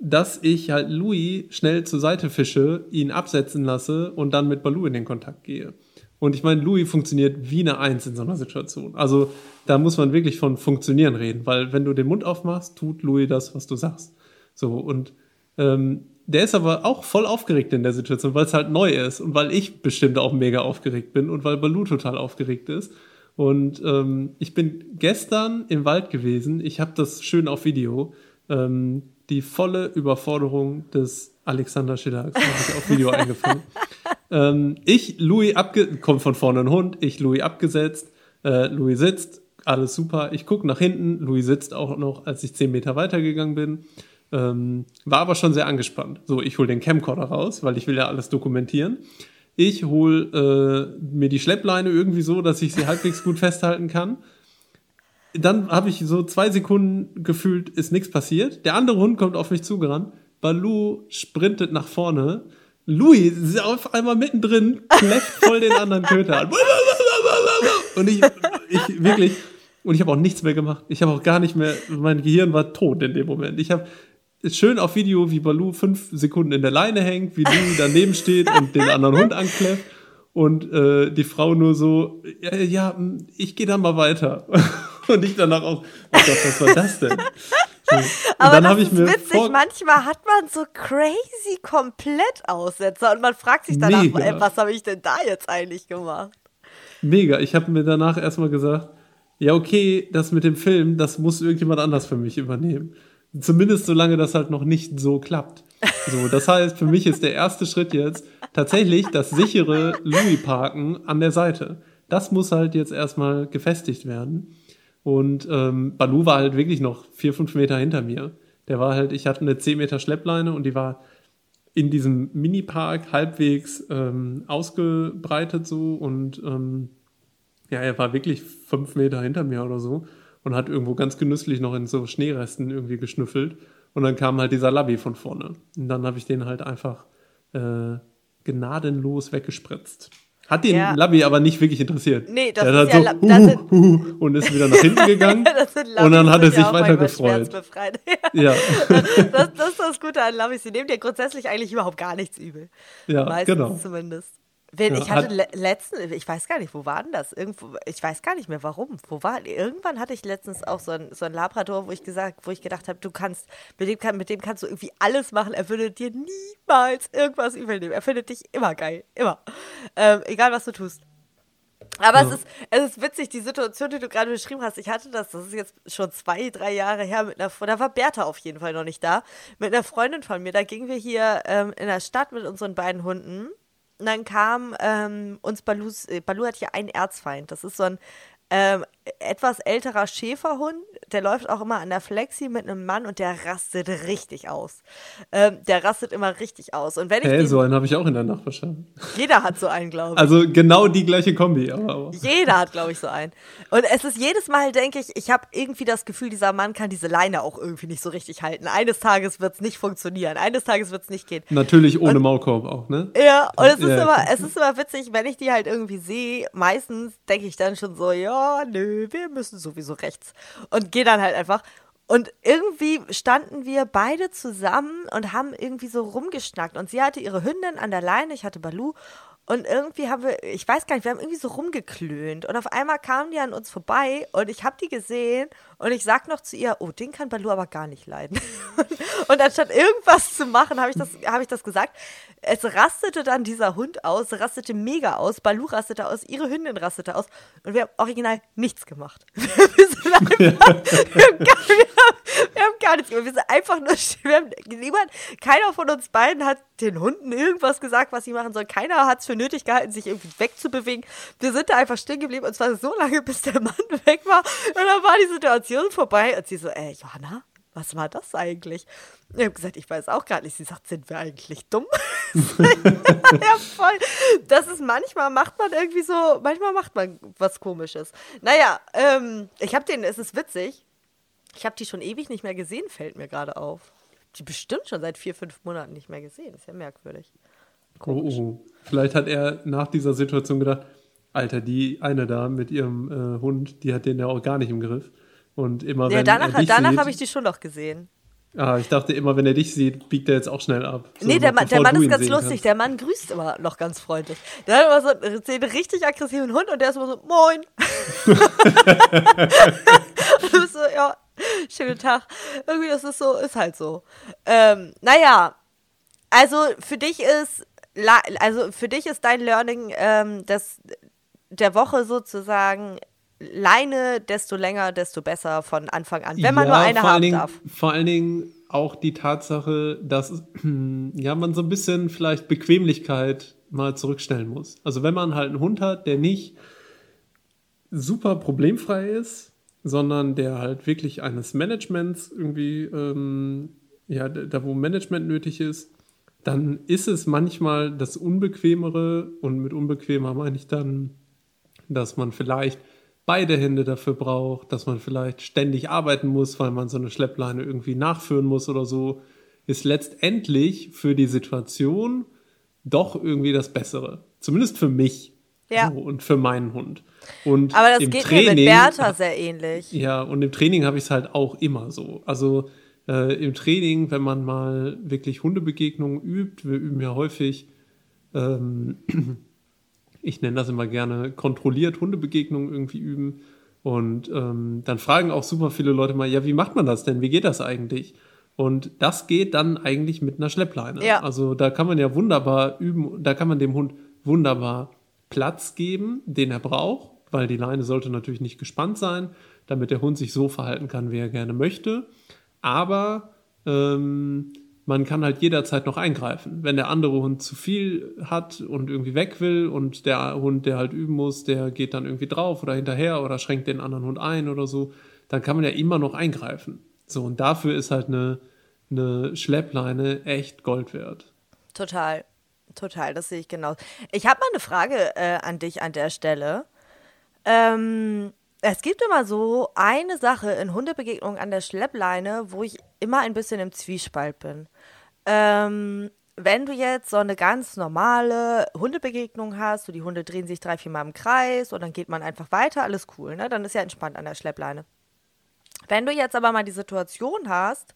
dass ich halt Louis schnell zur Seite fische, ihn absetzen lasse und dann mit Baloo in den Kontakt gehe. Und ich meine, Louis funktioniert wie eine Eins in so einer Situation. Also da muss man wirklich von funktionieren reden, weil wenn du den Mund aufmachst, tut Louis das, was du sagst. So und ähm, der ist aber auch voll aufgeregt in der Situation, weil es halt neu ist und weil ich bestimmt auch mega aufgeregt bin und weil Baloo total aufgeregt ist. Und ähm, ich bin gestern im Wald gewesen. Ich habe das schön auf Video ähm, die volle Überforderung des Alexander Schillers habe ich auf Video [LAUGHS] eingefangen. ähm, ich, Louis, abge kommt von vorne ein Hund, ich, Louis, abgesetzt, äh, Louis sitzt, alles super. Ich gucke nach hinten, Louis sitzt auch noch, als ich zehn Meter weitergegangen bin. Ähm, war aber schon sehr angespannt. So, ich hole den Camcorder raus, weil ich will ja alles dokumentieren. Ich hole äh, mir die Schleppleine irgendwie so, dass ich sie halbwegs gut festhalten kann dann habe ich so zwei Sekunden gefühlt, ist nichts passiert. Der andere Hund kommt auf mich zugerannt. Balu sprintet nach vorne. Louis ist auf einmal mittendrin, kläfft voll den anderen Köter an. Und ich, ich wirklich, und ich habe auch nichts mehr gemacht. Ich habe auch gar nicht mehr, mein Gehirn war tot in dem Moment. Ich habe schön auf Video, wie Balu fünf Sekunden in der Leine hängt, wie Louis daneben steht und den anderen Hund ankläfft. Und äh, die Frau nur so, ja, ja ich gehe dann mal weiter. [LAUGHS] Und ich danach auch, oh Gott, was war das denn?
So. Aber das ist witzig, manchmal hat man so crazy komplett Aussetzer und man fragt sich danach, ey, was habe ich denn da jetzt eigentlich gemacht?
Mega, ich habe mir danach erstmal gesagt, ja okay, das mit dem Film, das muss irgendjemand anders für mich übernehmen. Zumindest solange das halt noch nicht so klappt. So, das heißt, für mich ist der erste Schritt jetzt tatsächlich das sichere Louis-Parken an der Seite. Das muss halt jetzt erstmal gefestigt werden. Und ähm, Balu war halt wirklich noch vier, fünf Meter hinter mir. Der war halt, ich hatte eine zehn Meter Schleppleine und die war in diesem Mini-Park halbwegs ähm, ausgebreitet so und ähm, ja, er war wirklich fünf Meter hinter mir oder so und hat irgendwo ganz genüsslich noch in so Schneeresten irgendwie geschnüffelt. Und dann kam halt dieser Labby von vorne. Und dann habe ich den halt einfach äh, gnadenlos weggespritzt. Hat den ja. Labby aber nicht wirklich interessiert. Nee, das der ist ja so, das sind, uh, und ist wieder nach hinten [LAUGHS] gegangen. und dann hat er sich weiter gefreut. [LAUGHS]
ja. das, das, ist das Gute an Labbys. Sie nehmen dir grundsätzlich eigentlich überhaupt gar nichts übel. Ja, Meistens genau. zumindest. Wenn, ja, ich hatte le letztens, ich weiß gar nicht, wo war denn das? Irgendwo, ich weiß gar nicht mehr warum. Wo war, irgendwann hatte ich letztens auch so ein, so ein Labrador, wo ich gesagt, wo ich gedacht habe, du kannst, mit dem, kann, mit dem kannst du irgendwie alles machen. Er würde dir niemals irgendwas übel nehmen. Er findet dich immer geil. Immer. Ähm, egal was du tust. Aber ja. es, ist, es ist witzig, die Situation, die du gerade beschrieben hast. Ich hatte das, das ist jetzt schon zwei, drei Jahre her, mit einer, da war Bertha auf jeden Fall noch nicht da, mit einer Freundin von mir. Da gingen wir hier ähm, in der Stadt mit unseren beiden Hunden und dann kam ähm, uns Balus, äh, Balu hat hier einen Erzfeind. Das ist so ein ähm, etwas älterer Schäferhund, der läuft auch immer an der Flexi mit einem Mann und der rastet richtig aus. Ähm, der rastet immer richtig aus. Und wenn ich
hey, so einen habe ich auch in der Nachbarschaft.
Jeder hat so einen, glaube ich.
Also genau die gleiche Kombi. Aber, aber.
Jeder hat, glaube ich, so einen. Und es ist jedes Mal, denke ich, ich habe irgendwie das Gefühl, dieser Mann kann diese Leine auch irgendwie nicht so richtig halten. Eines Tages wird es nicht funktionieren. Eines Tages wird es nicht gehen.
Natürlich ohne und, Maulkorb auch, ne?
Ja, und es ist, ja, immer, es ist immer witzig, wenn ich die halt irgendwie sehe, meistens denke ich dann schon so, ja, nö, wir müssen sowieso rechts. Und gehe dann halt einfach. Und irgendwie standen wir beide zusammen und haben irgendwie so rumgeschnackt. Und sie hatte ihre Hündin an der Leine, ich hatte Balu. Und irgendwie haben wir, ich weiß gar nicht, wir haben irgendwie so rumgeklönt. Und auf einmal kamen die an uns vorbei und ich habe die gesehen und ich sag noch zu ihr, oh, den kann Balu aber gar nicht leiden. [LAUGHS] und anstatt irgendwas zu machen, habe ich, das, hab ich das gesagt. Es rastete dann dieser Hund aus, rastete mega aus, Balu rastete aus, ihre Hündin rastete aus und wir haben original nichts gemacht. [LAUGHS] wir, haben gar nichts gemacht. Wir sind einfach nur, wir haben, niemand, keiner von uns beiden hat den Hunden irgendwas gesagt, was sie machen sollen. Keiner hat es für nötig gehalten, sich irgendwie wegzubewegen. Wir sind da einfach stehen geblieben und zwar so lange, bis der Mann [LAUGHS] weg war. Und dann war die Situation vorbei und sie so, äh, Johanna, was war das eigentlich? Ich habe gesagt, ich weiß auch gar nicht. Sie sagt, sind wir eigentlich dumm? [LAUGHS] ja, voll. Das ist manchmal macht man irgendwie so, manchmal macht man was komisches. Naja, ähm, ich habe den, es ist witzig. Ich habe die schon ewig nicht mehr gesehen, fällt mir gerade auf. Die bestimmt schon seit vier, fünf Monaten nicht mehr gesehen. Ist ja merkwürdig.
Komisch. Oh, oh. Vielleicht hat er nach dieser Situation gedacht, Alter, die eine da mit ihrem äh, Hund, die hat den ja auch gar nicht im Griff. Und immer
ja,
wenn
danach,
er dich
danach habe ich die schon noch gesehen.
Ah, ich dachte immer, wenn er dich sieht, biegt er jetzt auch schnell ab.
So, nee, der, Mann, der Mann ist ganz lustig. Kannst. Der Mann grüßt immer noch ganz freundlich. Der hat immer so einen richtig aggressiven Hund und der ist immer so, moin. [LAUGHS] [LAUGHS] so, ja, schönen Tag. Irgendwie ist es so, ist halt so. Ähm, naja, also für dich ist, also für dich ist dein Learning ähm, das, der Woche sozusagen Leine, desto länger, desto besser von Anfang an, wenn man ja, nur eine haben
Dingen,
darf.
Vor allen Dingen auch die Tatsache, dass [CLEARS THROAT] ja, man so ein bisschen vielleicht Bequemlichkeit mal zurückstellen muss. Also wenn man halt einen Hund hat, der nicht super problemfrei ist, sondern der halt wirklich eines Managements irgendwie, ähm, ja, da wo Management nötig ist, dann ist es manchmal das Unbequemere und mit unbequemer meine ich dann, dass man vielleicht beide Hände dafür braucht, dass man vielleicht ständig arbeiten muss, weil man so eine Schleppleine irgendwie nachführen muss oder so, ist letztendlich für die Situation doch irgendwie das Bessere. Zumindest für mich. Ja. So, und für meinen Hund. Und
Aber das geht Training, mir mit Bertha sehr ähnlich.
Ja, und im Training habe ich es halt auch immer so. Also äh, im Training, wenn man mal wirklich Hundebegegnungen übt, wir üben ja häufig ähm, [CLEARS THROAT] ich nenne das immer gerne, kontrolliert Hundebegegnungen irgendwie üben. Und ähm, dann fragen auch super viele Leute mal, ja, wie macht man das denn? Wie geht das eigentlich? Und das geht dann eigentlich mit einer Schleppleine. Ja. Also da kann man ja wunderbar üben, da kann man dem Hund wunderbar Platz geben, den er braucht, weil die Leine sollte natürlich nicht gespannt sein, damit der Hund sich so verhalten kann, wie er gerne möchte. Aber ähm, man kann halt jederzeit noch eingreifen. Wenn der andere Hund zu viel hat und irgendwie weg will und der Hund, der halt üben muss, der geht dann irgendwie drauf oder hinterher oder schränkt den anderen Hund ein oder so, dann kann man ja immer noch eingreifen. So, und dafür ist halt eine, eine Schleppleine echt Gold wert.
Total, total, das sehe ich genau. Ich habe mal eine Frage äh, an dich an der Stelle. Ähm, es gibt immer so eine Sache in Hundebegegnungen an der Schleppleine, wo ich immer ein bisschen im Zwiespalt bin. Ähm, wenn du jetzt so eine ganz normale Hundebegegnung hast, so die Hunde drehen sich drei, vier Mal im Kreis und dann geht man einfach weiter, alles cool, ne? Dann ist ja entspannt an der Schleppleine. Wenn du jetzt aber mal die Situation hast,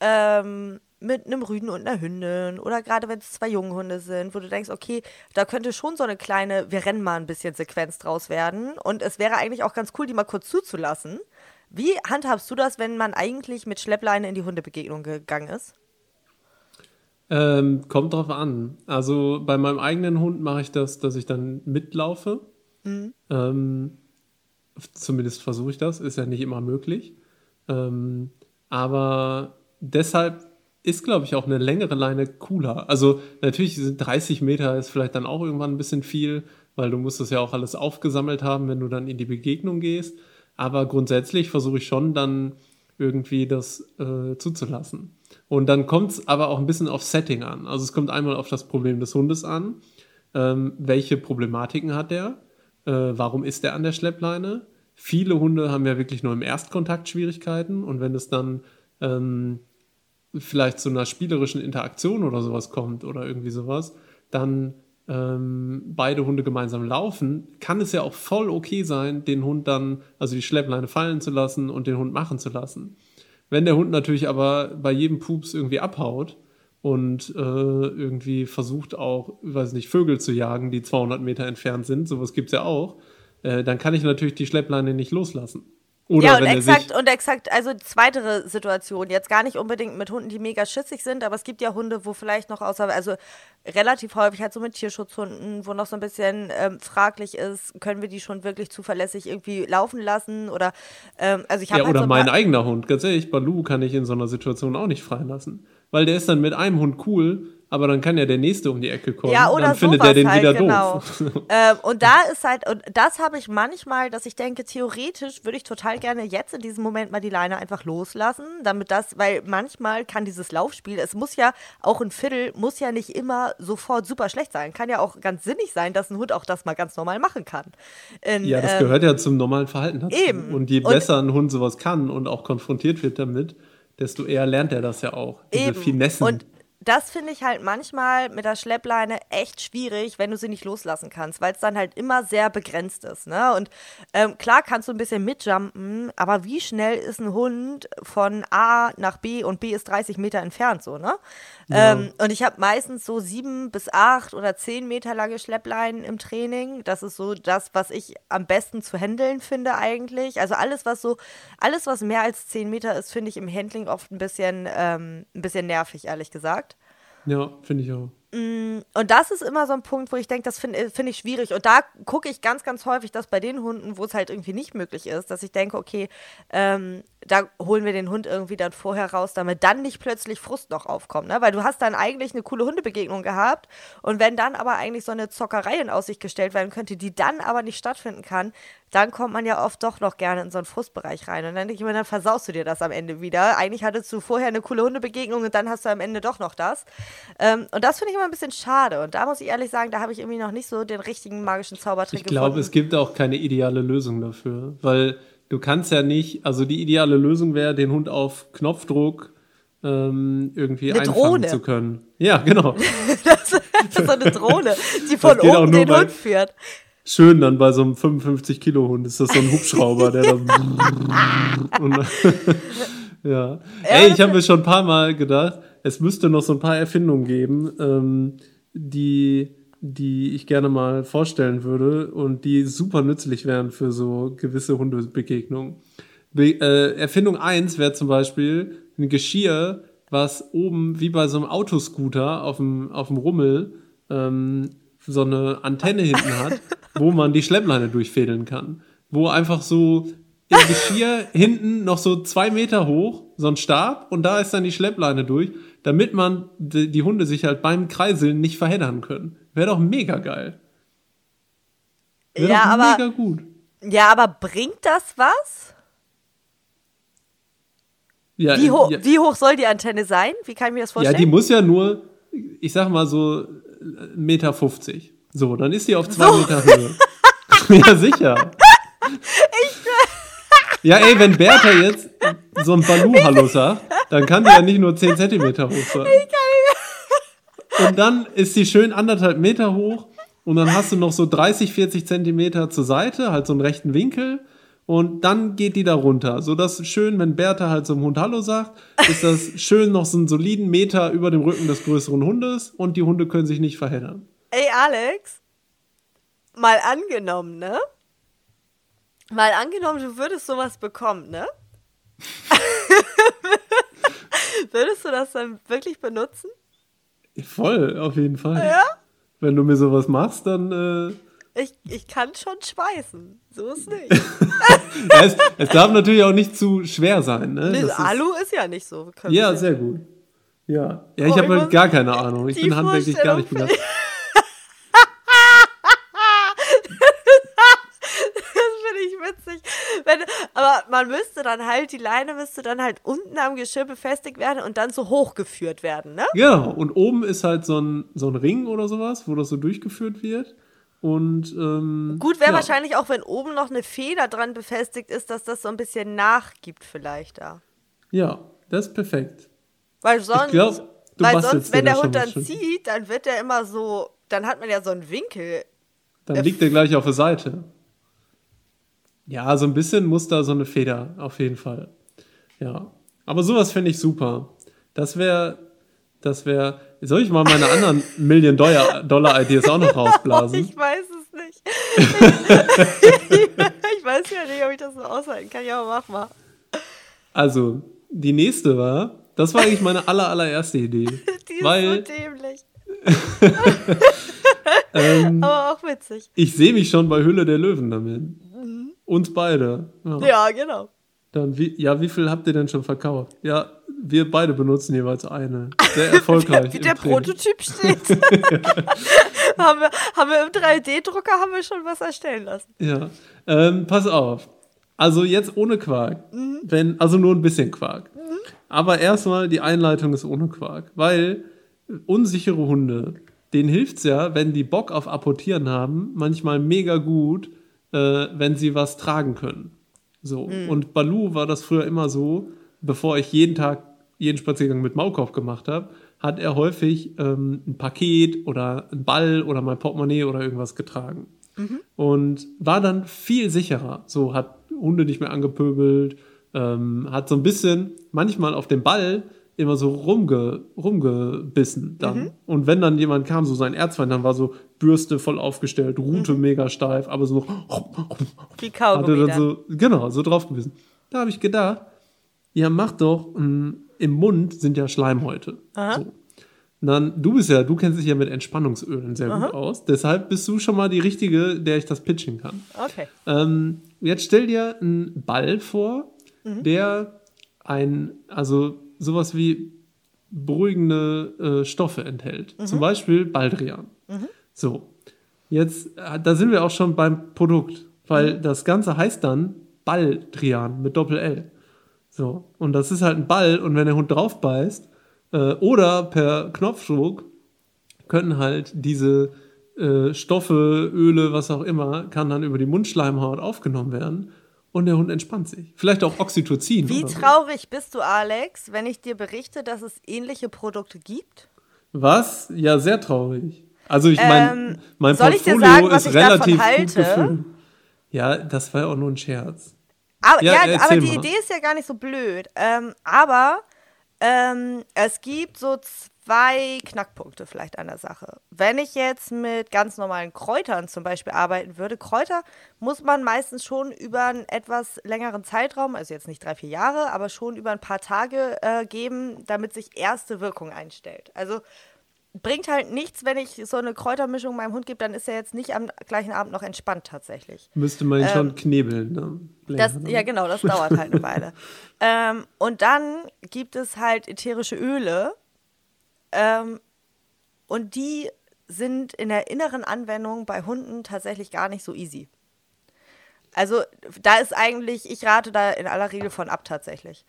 ähm, mit einem Rüden und einer Hündin oder gerade wenn es zwei Junghunde sind, wo du denkst, okay, da könnte schon so eine kleine, wir rennen mal ein bisschen Sequenz draus werden und es wäre eigentlich auch ganz cool, die mal kurz zuzulassen. Wie handhabst du das, wenn man eigentlich mit Schleppleine in die Hundebegegnung gegangen ist?
Ähm, kommt drauf an. Also bei meinem eigenen Hund mache ich das, dass ich dann mitlaufe. Mhm. Ähm, zumindest versuche ich das, ist ja nicht immer möglich. Ähm, aber deshalb ist, glaube ich, auch eine längere Leine cooler. Also natürlich sind 30 Meter ist vielleicht dann auch irgendwann ein bisschen viel, weil du musst das ja auch alles aufgesammelt haben, wenn du dann in die Begegnung gehst. Aber grundsätzlich versuche ich schon dann irgendwie das äh, zuzulassen. Und dann kommt es aber auch ein bisschen auf Setting an. Also es kommt einmal auf das Problem des Hundes an. Ähm, welche Problematiken hat der? Äh, warum ist der an der Schleppleine? Viele Hunde haben ja wirklich nur im Erstkontakt Schwierigkeiten und wenn es dann ähm, vielleicht zu einer spielerischen Interaktion oder sowas kommt oder irgendwie sowas, dann ähm, beide Hunde gemeinsam laufen, kann es ja auch voll okay sein, den Hund dann, also die Schleppleine fallen zu lassen und den Hund machen zu lassen. Wenn der Hund natürlich aber bei jedem Pups irgendwie abhaut und äh, irgendwie versucht auch, weiß nicht, Vögel zu jagen, die 200 Meter entfernt sind, sowas gibt's ja auch, äh, dann kann ich natürlich die Schleppleine nicht loslassen.
Oder ja, und exakt, und exakt, also zweite Situation, jetzt gar nicht unbedingt mit Hunden, die mega schützig sind, aber es gibt ja Hunde, wo vielleicht noch außer, also relativ häufig halt so mit Tierschutzhunden, wo noch so ein bisschen ähm, fraglich ist, können wir die schon wirklich zuverlässig irgendwie laufen lassen? Oder, ähm, also ich habe
Ja, halt oder so mein eigener Hund, ganz ehrlich, Balu kann ich in so einer Situation auch nicht freilassen, weil der ist dann mit einem Hund cool, aber dann kann ja der nächste um die Ecke kommen. Ja, oder dann findet der den halt, wieder genau. doof. [LAUGHS]
ähm, und da ist halt, und das habe ich manchmal, dass ich denke, theoretisch würde ich total gerne jetzt in diesem Moment mal die Leine einfach loslassen, damit das, weil manchmal kann dieses Laufspiel, es muss ja auch ein Viertel, muss ja nicht immer sofort super schlecht sein. Kann ja auch ganz sinnig sein, dass ein Hund auch das mal ganz normal machen kann.
In, ja, das ähm, gehört ja zum normalen Verhalten dazu. Eben. Und je besser und, ein Hund sowas kann und auch konfrontiert wird damit, desto eher lernt er das ja auch. Diese eben. Finessen.
Und das finde ich halt manchmal mit der Schleppleine echt schwierig, wenn du sie nicht loslassen kannst, weil es dann halt immer sehr begrenzt ist. Ne? Und ähm, klar kannst du ein bisschen mitjumpen, aber wie schnell ist ein Hund von A nach B und B ist 30 Meter entfernt so, ne? Ja. Ähm, und ich habe meistens so sieben bis acht oder zehn Meter lange Schleppleinen im Training. Das ist so das, was ich am besten zu handeln finde eigentlich. Also alles, was so, alles, was mehr als zehn Meter ist, finde ich im Handling oft ein bisschen, ähm, ein bisschen nervig, ehrlich gesagt.
Ja, finde ich auch.
Mm, und das ist immer so ein Punkt, wo ich denke, das finde find ich schwierig. Und da gucke ich ganz, ganz häufig, dass bei den Hunden, wo es halt irgendwie nicht möglich ist, dass ich denke, okay, ähm, da holen wir den Hund irgendwie dann vorher raus, damit dann nicht plötzlich Frust noch aufkommt. Ne? Weil du hast dann eigentlich eine coole Hundebegegnung gehabt und wenn dann aber eigentlich so eine Zockerei in Aussicht gestellt werden könnte, die dann aber nicht stattfinden kann, dann kommt man ja oft doch noch gerne in so einen Frustbereich rein. Und dann denke ich mir, dann versaust du dir das am Ende wieder. Eigentlich hattest du vorher eine coole Hundebegegnung und dann hast du am Ende doch noch das. Ähm, und das finde ich immer ein bisschen schade. Und da muss ich ehrlich sagen, da habe ich irgendwie noch nicht so den richtigen magischen Zaubertrick
Ich glaube, es gibt auch keine ideale Lösung dafür, weil du kannst ja nicht, also die ideale Lösung wäre, den Hund auf Knopfdruck ähm, irgendwie eine einfangen Drohne. zu können. Ja, genau. [LAUGHS]
das, ist so eine Drohne, die von oben den Hund führt.
Schön dann bei so einem 55 Kilo Hund ist das so ein Hubschrauber, der dann [LAUGHS] [LAUGHS] und, ja. Ey, ich habe mir schon ein paar Mal gedacht, es müsste noch so ein paar Erfindungen geben, ähm, die die ich gerne mal vorstellen würde und die super nützlich wären für so gewisse Hundebegegnungen. Be äh, Erfindung eins wäre zum Beispiel ein Geschirr, was oben wie bei so einem Autoscooter auf dem, auf dem Rummel ähm, so eine Antenne hinten hat, wo man die Schleppleine durchfädeln kann. Wo einfach so im Geschirr hinten noch so zwei Meter hoch, so ein Stab und da ist dann die Schleppleine durch, damit man die, die Hunde sich halt beim Kreiseln nicht verheddern können. Wäre doch mega geil.
Wäre ja, doch aber, mega gut. Ja, aber bringt das was? Ja, wie, ho ja. wie hoch soll die Antenne sein? Wie kann ich mir das vorstellen?
Ja, die muss ja nur, ich sag mal so, Meter 50. So, dann ist die auf zwei so. Meter Höhe. [LAUGHS] ja, sicher. Ich, ja, ey, wenn Bertha jetzt so ein Balu-Hallo sagt, dann kann die ja nicht nur 10 Zentimeter hoch sein. Und dann ist sie schön anderthalb Meter hoch und dann hast du noch so 30, 40 Zentimeter zur Seite, halt so einen rechten Winkel. Und dann geht die da runter. So dass schön, wenn Bertha halt so einem Hund Hallo sagt, ist das schön noch so einen soliden Meter über dem Rücken des größeren Hundes und die Hunde können sich nicht verheddern.
Ey, Alex, mal angenommen, ne? Mal angenommen, du würdest sowas bekommen, ne? [LAUGHS] würdest du das dann wirklich benutzen?
Voll, auf jeden Fall. Ja? Wenn du mir sowas machst, dann. Äh
ich, ich kann schon schweißen. So ist [LAUGHS] nicht.
ja, es, es, darf natürlich auch nicht zu schwer sein. Ne?
Nee, Alu ist, ist, ja nicht so.
Ja, sehr gut. Ja, ja ich oh, habe halt gar keine Ahnung. Ich bin handwerklich gar nicht begeistert.
Aber man müsste dann halt, die Leine müsste dann halt unten am Geschirr befestigt werden und dann so hochgeführt werden, ne?
Ja, und oben ist halt so ein, so ein Ring oder sowas, wo das so durchgeführt wird. Und ähm,
gut wäre ja. wahrscheinlich auch, wenn oben noch eine Feder dran befestigt ist, dass das so ein bisschen nachgibt, vielleicht da.
Ja, das ist perfekt.
Weil sonst, glaub, weil sonst wenn der Hund dann zieht, dann wird der immer so, dann hat man ja so einen Winkel.
Dann liegt er gleich auf der Seite. Ja, so ein bisschen muss da so eine Feder, auf jeden Fall. Ja. Aber sowas finde ich super. Das wäre, das wäre, soll ich mal meine anderen [LAUGHS] Million-Dollar-Ideas auch noch [LAUGHS] rausblasen?
Ich weiß es nicht. [LAUGHS] ich weiß ja nicht, ob ich das so aushalten kann. Ja, mach mal.
Also, die nächste war, das war eigentlich meine aller, allererste Idee. Die ist weil, so dämlich. ähm, Aber auch witzig. Ich sehe mich schon bei Hülle der Löwen damit. Uns beide.
Ja, ja genau.
Dann, wie, ja, wie viel habt ihr denn schon verkauft? Ja, wir beide benutzen jeweils eine. Sehr erfolgreich.
wie der Prototyp steht. [LAUGHS] haben, wir, haben wir im 3D-Drucker haben wir schon was erstellen lassen.
Ja. Ähm, pass auf. Also jetzt ohne Quark. Mhm. Wenn, also nur ein bisschen Quark. Mhm. Aber erstmal die Einleitung ist ohne Quark. Weil unsichere Hunde, denen hilft es ja, wenn die Bock auf Apportieren haben, manchmal mega gut, äh, wenn sie was tragen können. So. Mhm. Und Balu war das früher immer so, bevor ich jeden Tag jeden Spaziergang mit Maulkorb gemacht habe, hat er häufig ähm, ein Paket oder ein Ball oder mein Portemonnaie oder irgendwas getragen. Mhm. Und war dann viel sicherer. So hat Hunde nicht mehr angepöbelt, ähm, hat so ein bisschen manchmal auf dem Ball immer so rumge, rumgebissen dann. Mhm. Und wenn dann jemand kam, so sein Erzfeind, dann war so Bürste voll aufgestellt, Rute mhm. mega steif, aber so
Wie Kaugummi
dann so, genau, so draufgebissen. Da habe ich gedacht, ja, mach doch, ähm, im Mund sind ja Schleimhäute. So. dann, du bist ja, du kennst dich ja mit Entspannungsölen sehr Aha. gut aus. Deshalb bist du schon mal die Richtige, der ich das pitchen kann.
Okay.
Ähm, jetzt stell dir einen Ball vor, mhm. der ein, also sowas wie beruhigende äh, Stoffe enthält. Mhm. Zum Beispiel Baldrian. Mhm. So. Jetzt, äh, da sind wir auch schon beim Produkt, weil mhm. das Ganze heißt dann Baldrian mit Doppel-L. So. Und das ist halt ein Ball und wenn der Hund drauf beißt, äh, oder per Knopfdruck, können halt diese äh, Stoffe, Öle, was auch immer, kann dann über die Mundschleimhaut aufgenommen werden und der Hund entspannt sich. Vielleicht auch Oxytocin.
Wie traurig so. bist du, Alex, wenn ich dir berichte, dass es ähnliche Produkte gibt?
Was? Ja, sehr traurig. Also ich meine, ähm, mein Portfolio sagen, ist relativ gut gefüllt. Ja, das war ja auch nur ein Scherz.
Aber, ja, ja aber die mal. Idee ist ja gar nicht so blöd. Ähm, aber ähm, es gibt so zwei Knackpunkte vielleicht an der Sache. Wenn ich jetzt mit ganz normalen Kräutern zum Beispiel arbeiten würde, Kräuter muss man meistens schon über einen etwas längeren Zeitraum, also jetzt nicht drei, vier Jahre, aber schon über ein paar Tage äh, geben, damit sich erste Wirkung einstellt. Also bringt halt nichts, wenn ich so eine Kräutermischung meinem Hund gebe, dann ist er jetzt nicht am gleichen Abend noch entspannt tatsächlich.
Müsste man ihn ähm, schon knebeln. Ne?
Länger, das, ne? Ja, genau, das dauert halt eine Weile. [LAUGHS] Ähm, und dann gibt es halt ätherische Öle ähm, und die sind in der inneren Anwendung bei Hunden tatsächlich gar nicht so easy. Also da ist eigentlich, ich rate da in aller Regel von ab tatsächlich.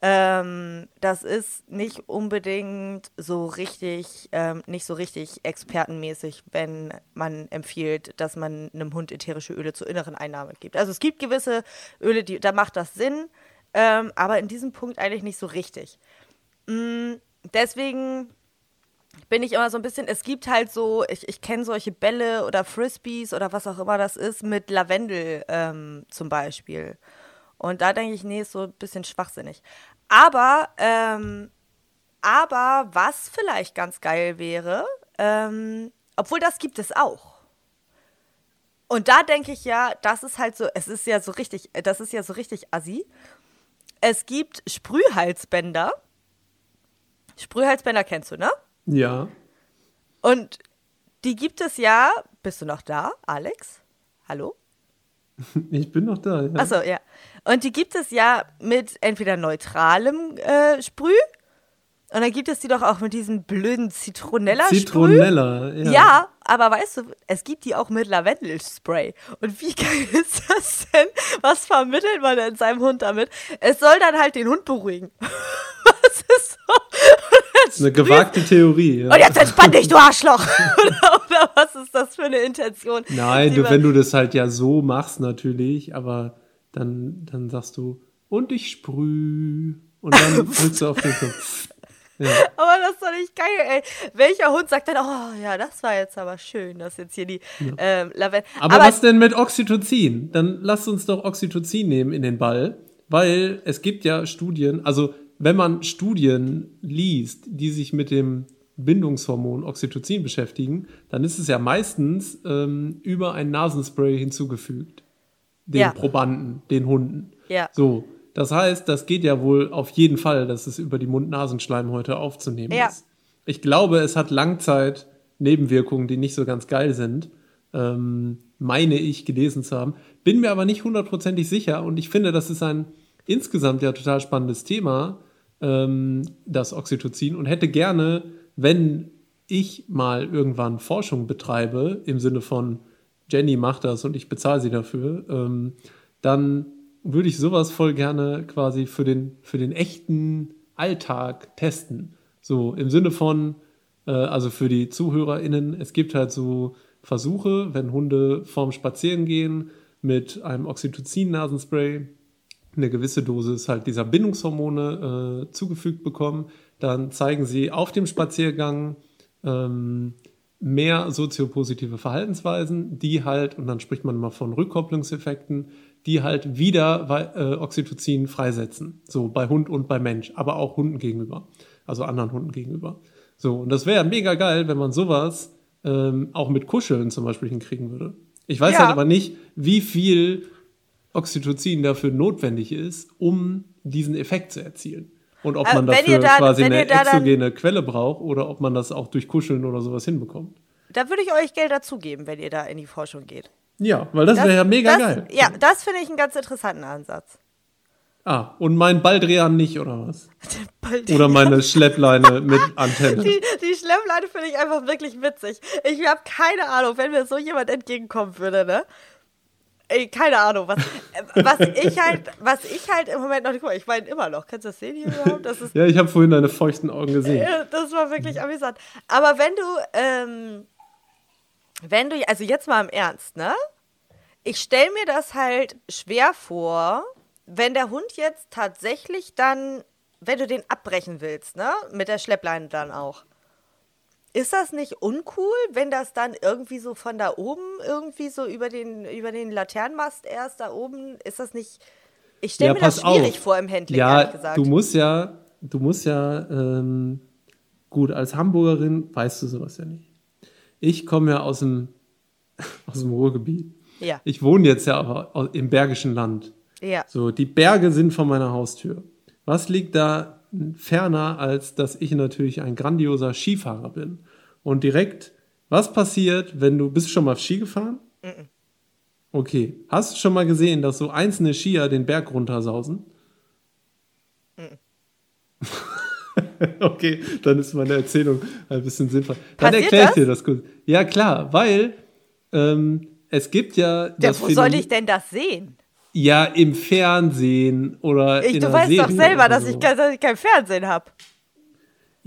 Ähm, das ist nicht unbedingt so richtig, ähm, nicht so richtig expertenmäßig, wenn man empfiehlt, dass man einem Hund ätherische Öle zur inneren Einnahme gibt. Also es gibt gewisse Öle, die, da macht das Sinn, ähm, aber in diesem Punkt eigentlich nicht so richtig. Mm, deswegen bin ich immer so ein bisschen, es gibt halt so, ich, ich kenne solche Bälle oder Frisbees oder was auch immer das ist, mit Lavendel ähm, zum Beispiel. Und da denke ich, nee, ist so ein bisschen schwachsinnig. Aber, ähm, aber was vielleicht ganz geil wäre, ähm, obwohl das gibt es auch. Und da denke ich ja, das ist halt so, es ist ja so richtig, das ist ja so richtig assi. Es gibt Sprühhalsbänder. Sprühhalsbänder kennst du, ne?
Ja.
Und die gibt es ja. Bist du noch da, Alex? Hallo? [LAUGHS]
Ich bin noch da, ja.
Achso, ja. Und die gibt es ja mit entweder neutralem äh, Sprüh und dann gibt es die doch auch mit diesem blöden Zitronella-Sprüh. Zitronella, ja. Ja, aber weißt du, es gibt die auch mit Lavendelspray. Und wie [LAUGHS] geil ist das denn? Was vermittelt man denn seinem Hund damit? Es soll dann halt den Hund beruhigen. [LAUGHS] Was ist so?
Eine gewagte Theorie.
Ja. Und jetzt entspann dich, du Arschloch! [LAUGHS] oder, oder, was ist das für eine Intention?
Nein, du, wenn du das halt ja so machst, natürlich, aber dann, dann sagst du, und ich sprüh. Und dann [LAUGHS] drückst du auf den Kopf.
Ja. Aber das ist doch nicht geil, ey. Welcher Hund sagt dann, oh ja, das war jetzt aber schön, dass jetzt hier die ja. ähm, Lavendel.
Aber, aber, was denn mit Oxytocin? Dann lass uns doch Oxytocin nehmen in den Ball, weil es gibt ja Studien, also wenn man Studien liest, die sich mit dem Bindungshormon Oxytocin beschäftigen, dann ist es ja meistens ähm, über ein Nasenspray hinzugefügt. Den ja. Probanden, den Hunden.
Ja.
So. Das heißt, das geht ja wohl auf jeden Fall, dass es über die Mund-Nasenschleimhäute aufzunehmen ja. ist. Ich glaube, es hat Langzeit-Nebenwirkungen, die nicht so ganz geil sind. Ähm, meine ich gelesen zu haben. Bin mir aber nicht hundertprozentig sicher und ich finde, das ist ein insgesamt ja total spannendes Thema, ähm, das Oxytocin, und hätte gerne, wenn ich mal irgendwann Forschung betreibe, im Sinne von Jenny macht das und ich bezahle sie dafür, ähm, dann würde ich sowas voll gerne quasi für den, für den echten Alltag testen. So im Sinne von, äh, also für die ZuhörerInnen, es gibt halt so Versuche, wenn Hunde vorm Spazierengehen mit einem Oxytocin-Nasenspray eine gewisse Dosis halt dieser Bindungshormone äh, zugefügt bekommen, dann zeigen sie auf dem Spaziergang ähm, mehr soziopositive Verhaltensweisen, die halt, und dann spricht man immer von Rückkopplungseffekten, die halt wieder äh, Oxytocin freisetzen. So bei Hund und bei Mensch, aber auch Hunden gegenüber. Also anderen Hunden gegenüber. So, und das wäre mega geil, wenn man sowas ähm, auch mit Kuscheln zum Beispiel hinkriegen würde. Ich weiß ja. halt aber nicht, wie viel Oxytocin dafür notwendig ist, um diesen Effekt zu erzielen. Und ob äh, man dafür da, quasi eine da exogene Quelle braucht oder ob man das auch durch Kuscheln oder sowas hinbekommt.
Da würde ich euch Geld dazugeben, wenn ihr da in die Forschung geht.
Ja, weil das, das wäre ja mega
das,
geil.
Ja, das finde ich einen ganz interessanten Ansatz.
Ah, und mein Baldrian nicht, oder was? [LAUGHS] Oder meine Schleppleine mit Antenne.
Die, die Schleppleine finde ich einfach wirklich witzig. Ich habe keine Ahnung, wenn mir so jemand entgegenkommen würde, ne? Ey, keine Ahnung, was, was ich halt, was ich halt im Moment noch nicht, ich meine immer noch, kannst du das sehen hier überhaupt? Das
ist, ja, ich habe vorhin deine feuchten Augen gesehen.
Das war wirklich amüsant. Aber wenn du, ähm, wenn du, also jetzt mal im Ernst, ne? Ich stelle mir das halt schwer vor, wenn der Hund jetzt tatsächlich dann, wenn du den abbrechen willst, ne, mit der Schleppleine dann auch, ist das nicht uncool, wenn das dann irgendwie so von da oben irgendwie so über den über den Laternenmast erst da oben ist das nicht? Ich stelle ja, mir das schwierig auf. vor im Handling.
Ja, du musst ja, du musst ja ähm, gut als Hamburgerin weißt du sowas ja nicht. Ich komme ja aus dem [LAUGHS] aus dem Ruhrgebiet.
Ja.
Ich wohne jetzt ja aber im Bergischen Land.
Ja.
So, die Berge sind vor meiner Haustür. Was liegt da ferner, als dass ich natürlich ein grandioser Skifahrer bin? Und direkt, was passiert, wenn du, bist du schon mal Ski gefahren? Mhm. Okay. Hast du schon mal gesehen, dass so einzelne Skier den Berg runtersausen? Mhm. [LAUGHS] okay, dann ist meine Erzählung ein bisschen sinnvoll. Dann erkläre ich dir das kurz. Ja, klar, weil ähm, es gibt ja.
ja wo soll ich denn das sehen?
Ja, im Fernsehen oder ich, in Du weißt Serie doch
selber, dass, ich, dass ich kein Fernsehen habe.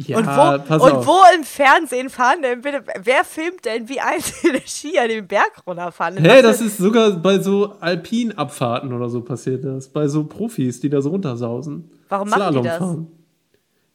Ja,
und wo,
pass
und
auf.
wo im Fernsehen fahren denn bitte, wer filmt denn, wie einzelne [LAUGHS] Skier den Berg runterfahren?
Hä, hey, das ist sogar bei so Alpinabfahrten oder so passiert das. Bei so Profis, die da so runtersausen.
Warum machen die das?
Fahren.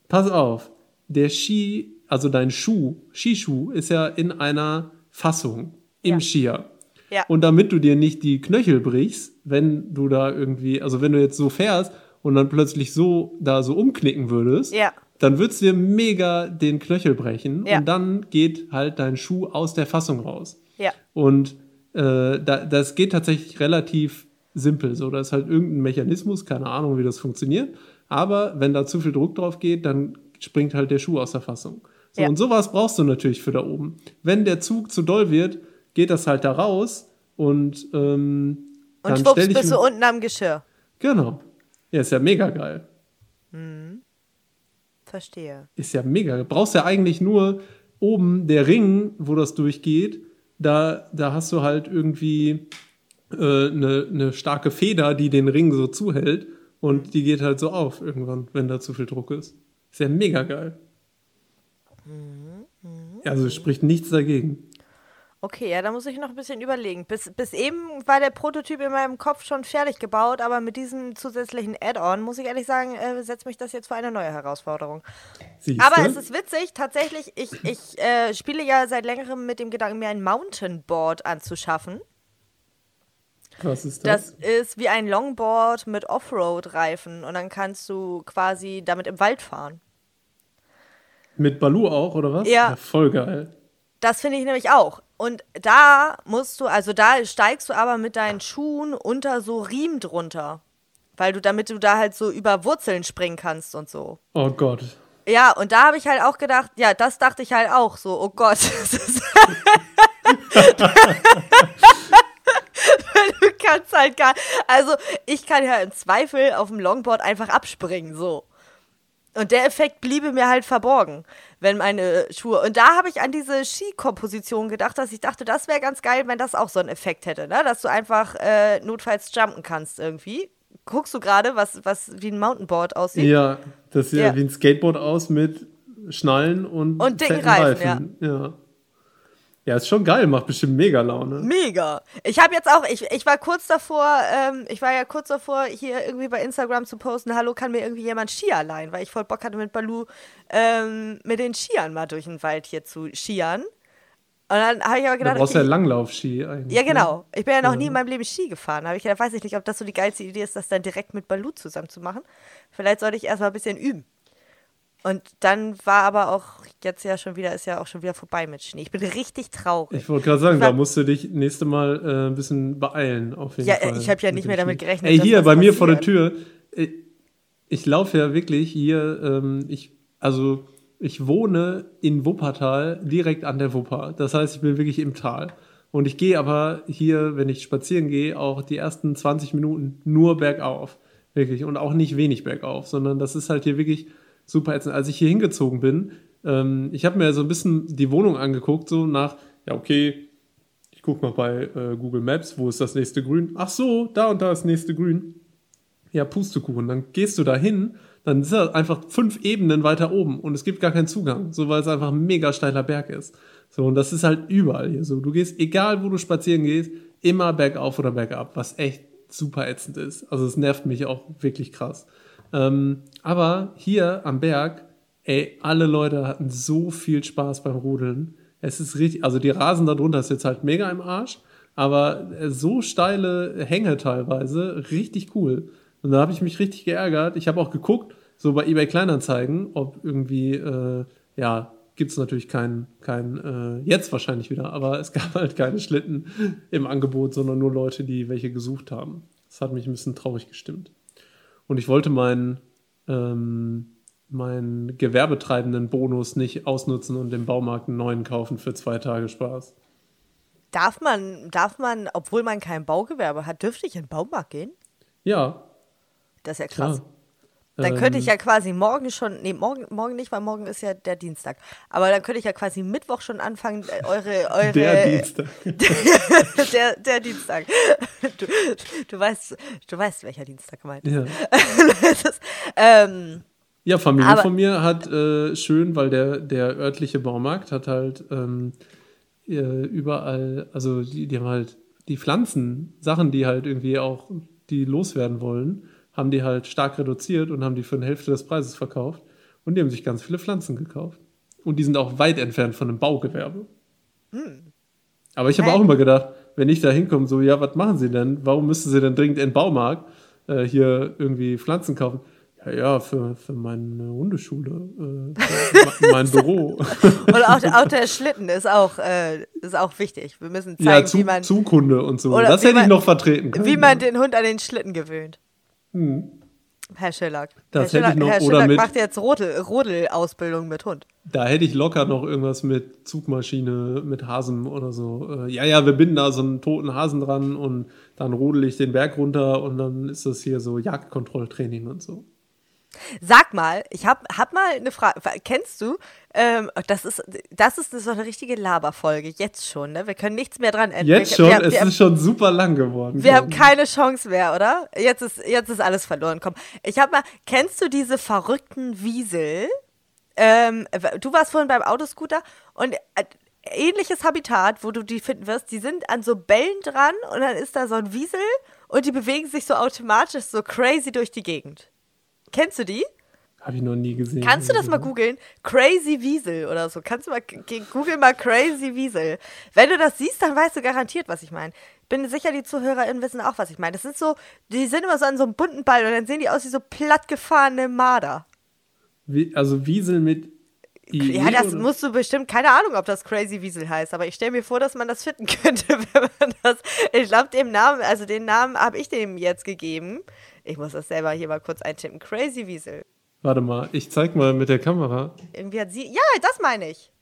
Pass auf, der Ski, also dein Schuh, Skischuh ist ja in einer Fassung im ja. Skier.
Ja.
Und damit du dir nicht die Knöchel brichst, wenn du da irgendwie, also wenn du jetzt so fährst und dann plötzlich so da so umknicken würdest,
ja.
dann würdest du dir mega den Knöchel brechen ja. und dann geht halt dein Schuh aus der Fassung raus.
Ja.
Und äh, da, das geht tatsächlich relativ simpel. So, da ist halt irgendein Mechanismus, keine Ahnung, wie das funktioniert. Aber wenn da zu viel Druck drauf geht, dann springt halt der Schuh aus der Fassung. So, ja. und sowas brauchst du natürlich für da oben. Wenn der Zug zu doll wird, geht das halt da raus und ähm,
und schwupps bist du unten am Geschirr.
Genau. Ja, ist ja mega geil.
Hm. Verstehe.
Ist ja mega. Du brauchst ja eigentlich nur oben der Ring, wo das durchgeht. Da, da hast du halt irgendwie eine äh, ne, ne starke Feder, die den Ring so zuhält. Und die geht halt so auf irgendwann, wenn da zu viel Druck ist. Ist ja mega geil.
Mhm. Mhm.
Also spricht nichts dagegen.
Okay, ja, da muss ich noch ein bisschen überlegen. Bis, bis eben war der Prototyp in meinem Kopf schon fertig gebaut, aber mit diesem zusätzlichen Add-on, muss ich ehrlich sagen, äh, setzt mich das jetzt vor eine neue Herausforderung. Siehste? Aber es ist witzig, tatsächlich, ich, ich äh, spiele ja seit längerem mit dem Gedanken, mir ein Mountainboard anzuschaffen.
Was ist das?
Das ist wie ein Longboard mit Offroad-Reifen und dann kannst du quasi damit im Wald fahren.
Mit Balu auch, oder was?
Ja. ja
voll geil.
Das finde ich nämlich auch. Und da musst du, also da steigst du aber mit deinen Schuhen unter so Riemen drunter. Weil du, damit du da halt so über Wurzeln springen kannst und so.
Oh Gott.
Ja, und da habe ich halt auch gedacht, ja, das dachte ich halt auch so, oh Gott. [LAUGHS] [LAUGHS] du kann es halt gar Also, ich kann ja im Zweifel auf dem Longboard einfach abspringen, so. Und der Effekt bliebe mir halt verborgen, wenn meine Schuhe. Und da habe ich an diese Skikomposition gedacht, dass ich dachte, das wäre ganz geil, wenn das auch so einen Effekt hätte, ne? Dass du einfach äh, notfalls jumpen kannst irgendwie. Guckst du gerade, was, was wie ein Mountainboard aussieht?
Ja, das sieht ja. wie ein Skateboard aus mit Schnallen und,
und dicken Reifen. Reifen.
Ja. ja. Ja, ist schon geil, macht bestimmt mega Laune.
Mega. Ich habe jetzt auch, ich, ich war kurz davor, ähm, ich war ja kurz davor, hier irgendwie bei Instagram zu posten, hallo, kann mir irgendwie jemand Skier leihen, weil ich voll Bock hatte mit Balu ähm, mit den Skiern mal durch den Wald hier zu skiern. Und dann habe ich aber gedacht.
Du brauchst
okay,
ja Langlaufski eigentlich.
Ja, ne? genau. Ich bin ja noch ja. nie in meinem Leben Ski gefahren. Da habe ich gedacht, weiß ich nicht, ob das so die geilste Idee ist, das dann direkt mit Balu zusammen zu machen. Vielleicht sollte ich erstmal ein bisschen üben. Und dann war aber auch jetzt ja schon wieder, ist ja auch schon wieder vorbei mit Schnee. Ich bin richtig traurig.
Ich wollte gerade sagen, war, da musst du dich nächste Mal äh, ein bisschen beeilen, auf jeden
ja,
Fall.
Ja, ich habe ja nicht mehr damit gerechnet.
Ey, hier bei mir vor der Tür, ich, ich laufe ja wirklich hier, ähm, ich, also ich wohne in Wuppertal, direkt an der Wupper. Das heißt, ich bin wirklich im Tal. Und ich gehe aber hier, wenn ich spazieren gehe, auch die ersten 20 Minuten nur bergauf. Wirklich. Und auch nicht wenig bergauf, sondern das ist halt hier wirklich super ätzend. Als ich hier hingezogen bin, ähm, ich habe mir so ein bisschen die Wohnung angeguckt, so nach, ja, okay, ich gucke mal bei äh, Google Maps, wo ist das nächste Grün? Ach so, da und da ist das nächste Grün. Ja, Pustekuchen. Dann gehst du da hin, dann ist er einfach fünf Ebenen weiter oben und es gibt gar keinen Zugang, so weil es einfach ein mega steiler Berg ist. So, und das ist halt überall hier so. Du gehst, egal wo du spazieren gehst, immer bergauf oder bergab, was echt super ätzend ist. Also es nervt mich auch wirklich krass. Ähm, aber hier am Berg, ey, alle Leute hatten so viel Spaß beim Rudeln. Es ist richtig, also die Rasen darunter ist jetzt halt mega im Arsch, aber so steile Hänge teilweise, richtig cool. Und da habe ich mich richtig geärgert. Ich habe auch geguckt, so bei eBay Kleinanzeigen, ob irgendwie, äh, ja, gibt es natürlich keinen, kein, äh, jetzt wahrscheinlich wieder, aber es gab halt keine Schlitten im Angebot, sondern nur Leute, die welche gesucht haben. Das hat mich ein bisschen traurig gestimmt. Und ich wollte meinen, ähm, meinen gewerbetreibenden Bonus nicht ausnutzen und im Baumarkt einen neuen kaufen für zwei Tage Spaß.
Darf man, darf man, obwohl man kein Baugewerbe hat, dürfte ich in den Baumarkt gehen?
Ja.
Das ist ja krass. Klar. Dann könnte ich ähm. ja quasi morgen schon, nee, morgen, morgen nicht, weil morgen ist ja der Dienstag. Aber dann könnte ich ja quasi Mittwoch schon anfangen, äh, eure, eure.
Der Dienstag. [LAUGHS]
der, der Dienstag. Du, du, weißt, du weißt, welcher Dienstag gemeint ist. Ja. [LAUGHS]
ist, ähm, ja, Familie aber, von mir hat äh, schön, weil der, der örtliche Baumarkt hat halt ähm, äh, überall, also die, die haben halt die Pflanzen, Sachen, die halt irgendwie auch, die loswerden wollen haben die halt stark reduziert und haben die für eine Hälfte des Preises verkauft. Und die haben sich ganz viele Pflanzen gekauft. Und die sind auch weit entfernt von einem Baugewerbe. Hm. Aber ich habe auch immer gedacht, wenn ich da hinkomme, so, ja, was machen sie denn? Warum müssen sie denn dringend in den Baumarkt äh, hier irgendwie Pflanzen kaufen? Ja, ja, für, für meine Hundeschule, äh, [LAUGHS] mein Büro. [LAUGHS]
und auch, auch, der Schlitten ist auch, äh, ist auch wichtig. Wir müssen zeigen,
ja, zu,
wie man.
Zukunde und so. Das hätte man, ich noch vertreten können.
Wie man den Hund an den Schlitten gewöhnt. Hm. Herr Schellack.
Das
Herr
hätte ich noch,
Herr
oder mit,
macht jetzt Rodel-Ausbildung mit Hund.
Da hätte ich locker noch irgendwas mit Zugmaschine, mit Hasen oder so. Äh, ja, ja, wir binden da so einen toten Hasen dran und dann rodel ich den Berg runter und dann ist das hier so Jagdkontrolltraining und so.
Sag mal, ich hab, hab mal eine Frage. Kennst du, ähm, das ist, das ist so eine richtige Laberfolge, jetzt schon, ne? Wir können nichts mehr dran
ändern. Jetzt schon? Wir, wir, es ist schon super lang geworden.
Wir haben keine Chance mehr, oder? Jetzt ist, jetzt ist alles verloren. Komm, ich hab mal, kennst du diese verrückten Wiesel? Ähm, du warst vorhin beim Autoscooter und äh, ähnliches Habitat, wo du die finden wirst, die sind an so Bällen dran und dann ist da so ein Wiesel und die bewegen sich so automatisch so crazy durch die Gegend. Kennst du die?
Habe ich noch nie gesehen.
Kannst du das mal googeln? Crazy Wiesel oder so. Kannst du mal googeln mal Crazy Wiesel. Wenn du das siehst, dann weißt du garantiert, was ich meine. Bin sicher, die ZuhörerInnen wissen auch, was ich meine. Das sind so, die sind immer so an so einem bunten Ball und dann sehen die aus wie so plattgefahrene Marder.
Wie, also Wiesel mit
IE, ja, das oder? musst du bestimmt, keine Ahnung, ob das Crazy Wiesel heißt, aber ich stelle mir vor, dass man das finden [LAUGHS] könnte, wenn man das. Ich glaube, dem Namen, also den Namen habe ich dem jetzt gegeben. Ich muss das selber hier mal kurz eintippen. Crazy Wiesel.
Warte mal, ich zeig mal mit der Kamera.
Irgendwie hat sie. Ja, das meine ich.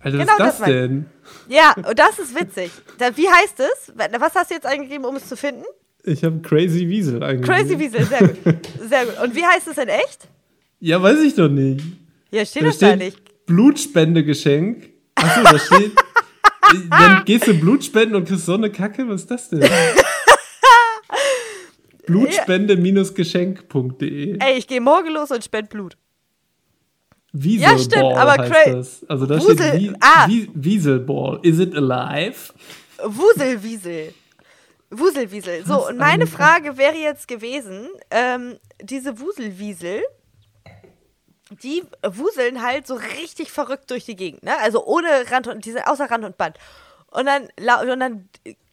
Alter, genau, was ist das, das denn?
Ja, und das ist witzig. Wie heißt es? Was hast du jetzt eingegeben, um es zu finden?
Ich habe Crazy Wiesel eigentlich.
Crazy Wiesel, sehr gut. [LAUGHS] Sehr gut. Und wie heißt es in echt?
Ja, weiß ich doch nicht.
Ja, steht da steht da nicht.
Blutspendegeschenk. Achso, da steht. [LAUGHS] dann gehst du Blutspenden und kriegst so eine Kacke? Was ist das denn? [LAUGHS] Blutspende-geschenk.de.
Ey, ich gehe morgen los und spende Blut.
Wieselball ja, stimmt, aber heißt das. Also da Wusel, steht Wie, ah. Wie, Wieselball. Is it alive?
Wuselwiesel. Wuselwiesel. So, und meine Frage wäre jetzt gewesen, ähm, diese Wuselwiesel, die wuseln halt so richtig verrückt durch die Gegend, ne? Also ohne Rand und, diese, außer Rand und Band. Und dann, und dann,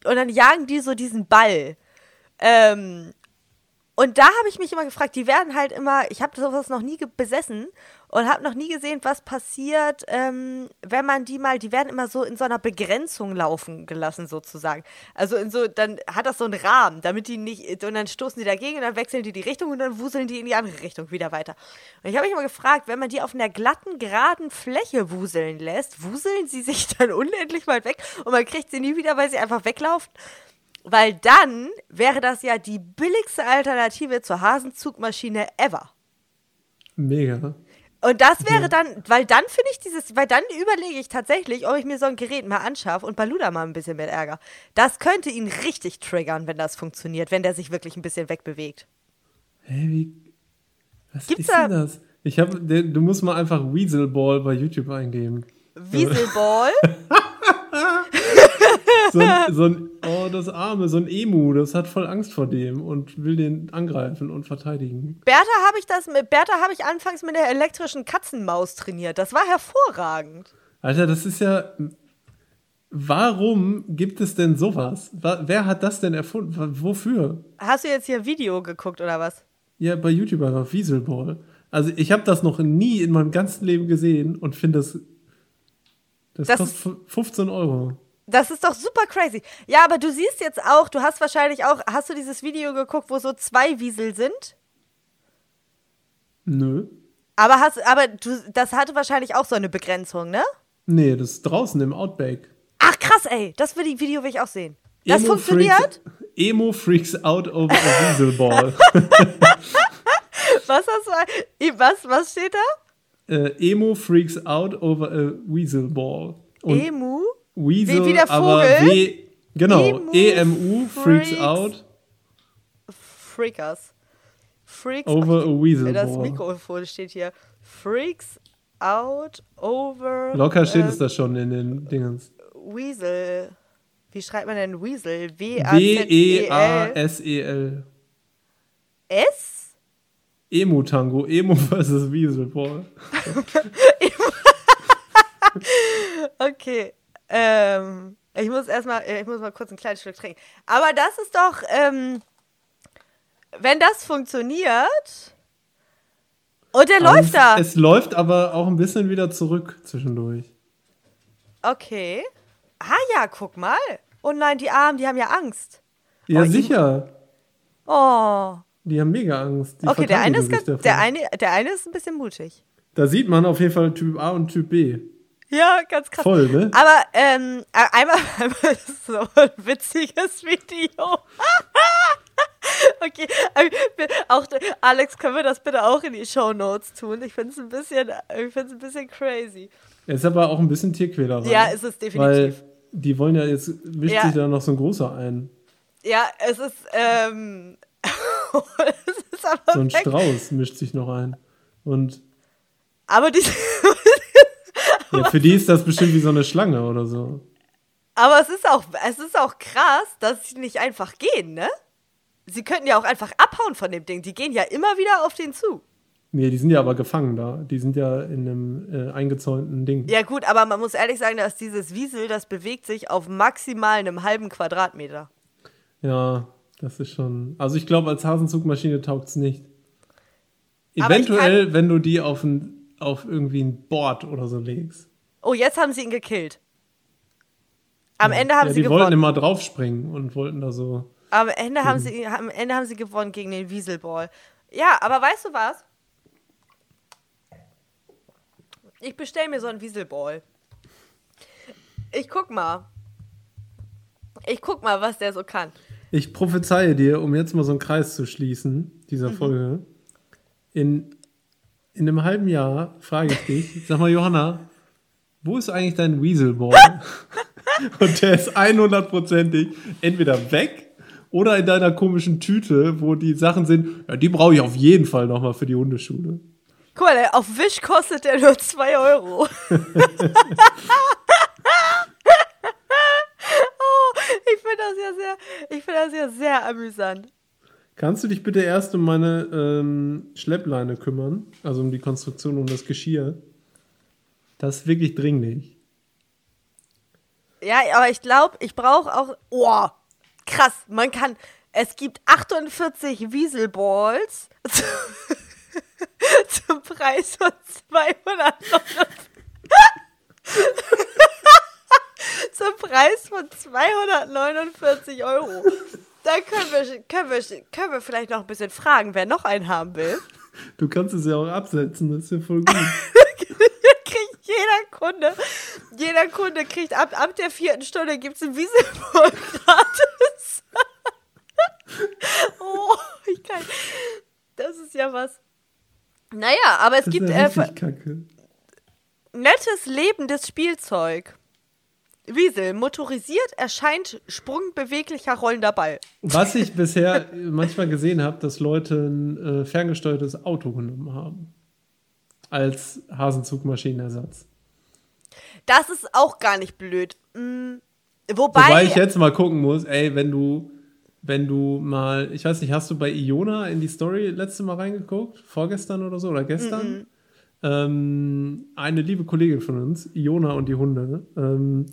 und dann jagen die so diesen Ball. Ähm, und da habe ich mich immer gefragt, die werden halt immer, ich habe sowas noch nie besessen und habe noch nie gesehen, was passiert, ähm, wenn man die mal, die werden immer so in so einer Begrenzung laufen gelassen sozusagen. Also in so, dann hat das so einen Rahmen, damit die nicht, und dann stoßen die dagegen und dann wechseln die die Richtung und dann wuseln die in die andere Richtung wieder weiter. Und ich habe mich immer gefragt, wenn man die auf einer glatten, geraden Fläche wuseln lässt, wuseln sie sich [LAUGHS] dann unendlich weit weg und man kriegt sie nie wieder, weil sie einfach weglaufen. Weil dann wäre das ja die billigste Alternative zur Hasenzugmaschine ever.
Mega.
Und das wäre dann, weil dann finde ich dieses, weil dann überlege ich tatsächlich, ob ich mir so ein Gerät mal anschaffe und Baluda mal ein bisschen mehr ärger. Das könnte ihn richtig triggern, wenn das funktioniert, wenn der sich wirklich ein bisschen wegbewegt.
Hä, hey, wie? Was Gibt's ist da? denn das? Ich habe, du musst mal einfach Weaselball bei YouTube eingeben.
Weaselball? [LAUGHS]
so, ein, [LAUGHS] so ein, oh, das Arme, so ein Emu, das hat voll Angst vor dem und will den angreifen und verteidigen.
Bertha habe ich das mit, Bertha habe ich anfangs mit der elektrischen Katzenmaus trainiert. Das war hervorragend.
Alter, das ist ja. Warum gibt es denn sowas? Wer hat das denn erfunden? Wofür?
Hast du jetzt hier Video geguckt oder was?
Ja, bei YouTube einfach Wieselball. Also ich habe das noch nie in meinem ganzen Leben gesehen und finde das. Das, das kostet 15 Euro.
Das ist doch super crazy. Ja, aber du siehst jetzt auch, du hast wahrscheinlich auch, hast du dieses Video geguckt, wo so zwei Wiesel sind?
Nö.
Aber hast, aber du, das hatte wahrscheinlich auch so eine Begrenzung, ne?
Nee, das ist draußen im Outback.
Ach krass, ey, das Video will ich auch sehen. Das Emo funktioniert?
Freaks, Emo freaks out over a Weasel ball. [LAUGHS]
was hast du? Was, was steht
da? Äh, Emo freaks out over a Weasel ball.
Und Emu?
Weasel,
wie, wie der
Vogel. aber w, genau, EMU, freaks, freaks, out.
Freakers. Freaks
over a Weasel
Das. Mikrofon steht hier. Freaks out over.
Locker steht äh, es da schon in den Dingens.
Weasel. Wie schreibt man denn Weasel?
W-E-A-S-E-L.
S?
Emu-Tango. Emu [LAUGHS] versus Weasel Ball. [LAUGHS] [LAUGHS]
okay. Ähm, ich muss erstmal, äh, ich muss mal kurz ein kleines Stück trinken. Aber das ist doch, ähm, wenn das funktioniert. Und der aber läuft da.
Es läuft aber auch ein bisschen wieder zurück zwischendurch.
Okay. Ah ja, guck mal. Oh nein, die Armen, die haben ja Angst.
Ja, oh, sicher.
Oh.
Die haben mega Angst. Die
okay, der eine, ist, der, eine, der eine ist ein bisschen mutig.
Da sieht man auf jeden Fall Typ A und Typ B.
Ja, ganz krass.
Voll, ne?
Aber ähm, einmal, [LAUGHS] einmal so ein witziges Video. [LAUGHS] okay, auch Alex, können wir das bitte auch in die Show Notes tun? Ich finde es ein bisschen, ich finde ein bisschen crazy.
Ist aber auch ein bisschen Tierquälerei.
Ja, ist es definitiv.
Weil die wollen ja jetzt mischt ja. sich da noch so ein großer ein.
Ja, es ist ähm, [LAUGHS]
es ist aber so ein weg. Strauß mischt sich noch ein und
aber die
ja, für die ist das bestimmt wie so eine Schlange oder so.
Aber es ist auch, es ist auch krass, dass sie nicht einfach gehen, ne? Sie könnten ja auch einfach abhauen von dem Ding. Die gehen ja immer wieder auf den zu.
Nee, die sind ja aber gefangen da. Die sind ja in einem äh, eingezäunten Ding.
Ja, gut, aber man muss ehrlich sagen, dass dieses Wiesel, das bewegt sich auf maximal einem halben Quadratmeter.
Ja, das ist schon. Also ich glaube, als Hasenzugmaschine taugt es nicht. Eventuell, wenn du die auf ein auf irgendwie ein Board oder so legst.
Oh, jetzt haben sie ihn gekillt. Am ja. Ende haben
ja,
sie
die gewonnen. Die wollten immer draufspringen und wollten da so.
Am Ende, haben sie, am Ende haben sie gewonnen gegen den Wieselball. Ja, aber weißt du was? Ich bestell mir so einen Wieselball. Ich guck mal. Ich guck mal, was der so kann.
Ich prophezeie dir, um jetzt mal so einen Kreis zu schließen, dieser mhm. Folge. In, in einem halben Jahr frage ich dich, sag mal, Johanna, wo ist eigentlich dein Weaselball? [LAUGHS] Und der ist 100%ig entweder weg oder in deiner komischen Tüte, wo die Sachen sind, ja, die brauche ich auf jeden Fall nochmal für die Hundeschule.
Guck mal, auf Wisch kostet der nur 2 Euro. [LAUGHS] oh, ich finde das ja sehr, ich finde das ja sehr amüsant.
Kannst du dich bitte erst um meine ähm, Schleppleine kümmern? Also um die Konstruktion, um das Geschirr. Das ist wirklich dringlich.
Ja, aber ich glaube, ich brauche auch. Oh, krass. Man kann. Es gibt 48 Wieselballs [LAUGHS] zum Preis von 200 [LAUGHS] Zum Preis von 249 Euro. Da können wir, können, wir, können wir vielleicht noch ein bisschen fragen, wer noch einen haben will. [LAUGHS]
Du kannst es ja auch absetzen, das ist ja voll gut. [LAUGHS]
kriegt jeder Kunde, jeder Kunde kriegt ab, ab der vierten Stunde gibt es ein Wieselball [LAUGHS] gratis. oh, ich kann. Das ist ja was. Naja, aber es das gibt
äh, Kacke.
nettes lebendes Spielzeug. Wiesel, motorisiert erscheint sprungbeweglicher rollender Ball.
Was ich [LAUGHS] bisher manchmal gesehen habe, dass Leute ein äh, ferngesteuertes Auto genommen haben. Als Hasenzugmaschinenersatz.
Das ist auch gar nicht blöd. Mhm. Wobei,
Wobei ich jetzt mal gucken muss, ey, wenn du wenn du mal, ich weiß nicht, hast du bei Iona in die Story letzte Mal reingeguckt? Vorgestern oder so oder gestern? -mm. Ähm, eine liebe Kollegin von uns, Iona und die Hunde, ähm,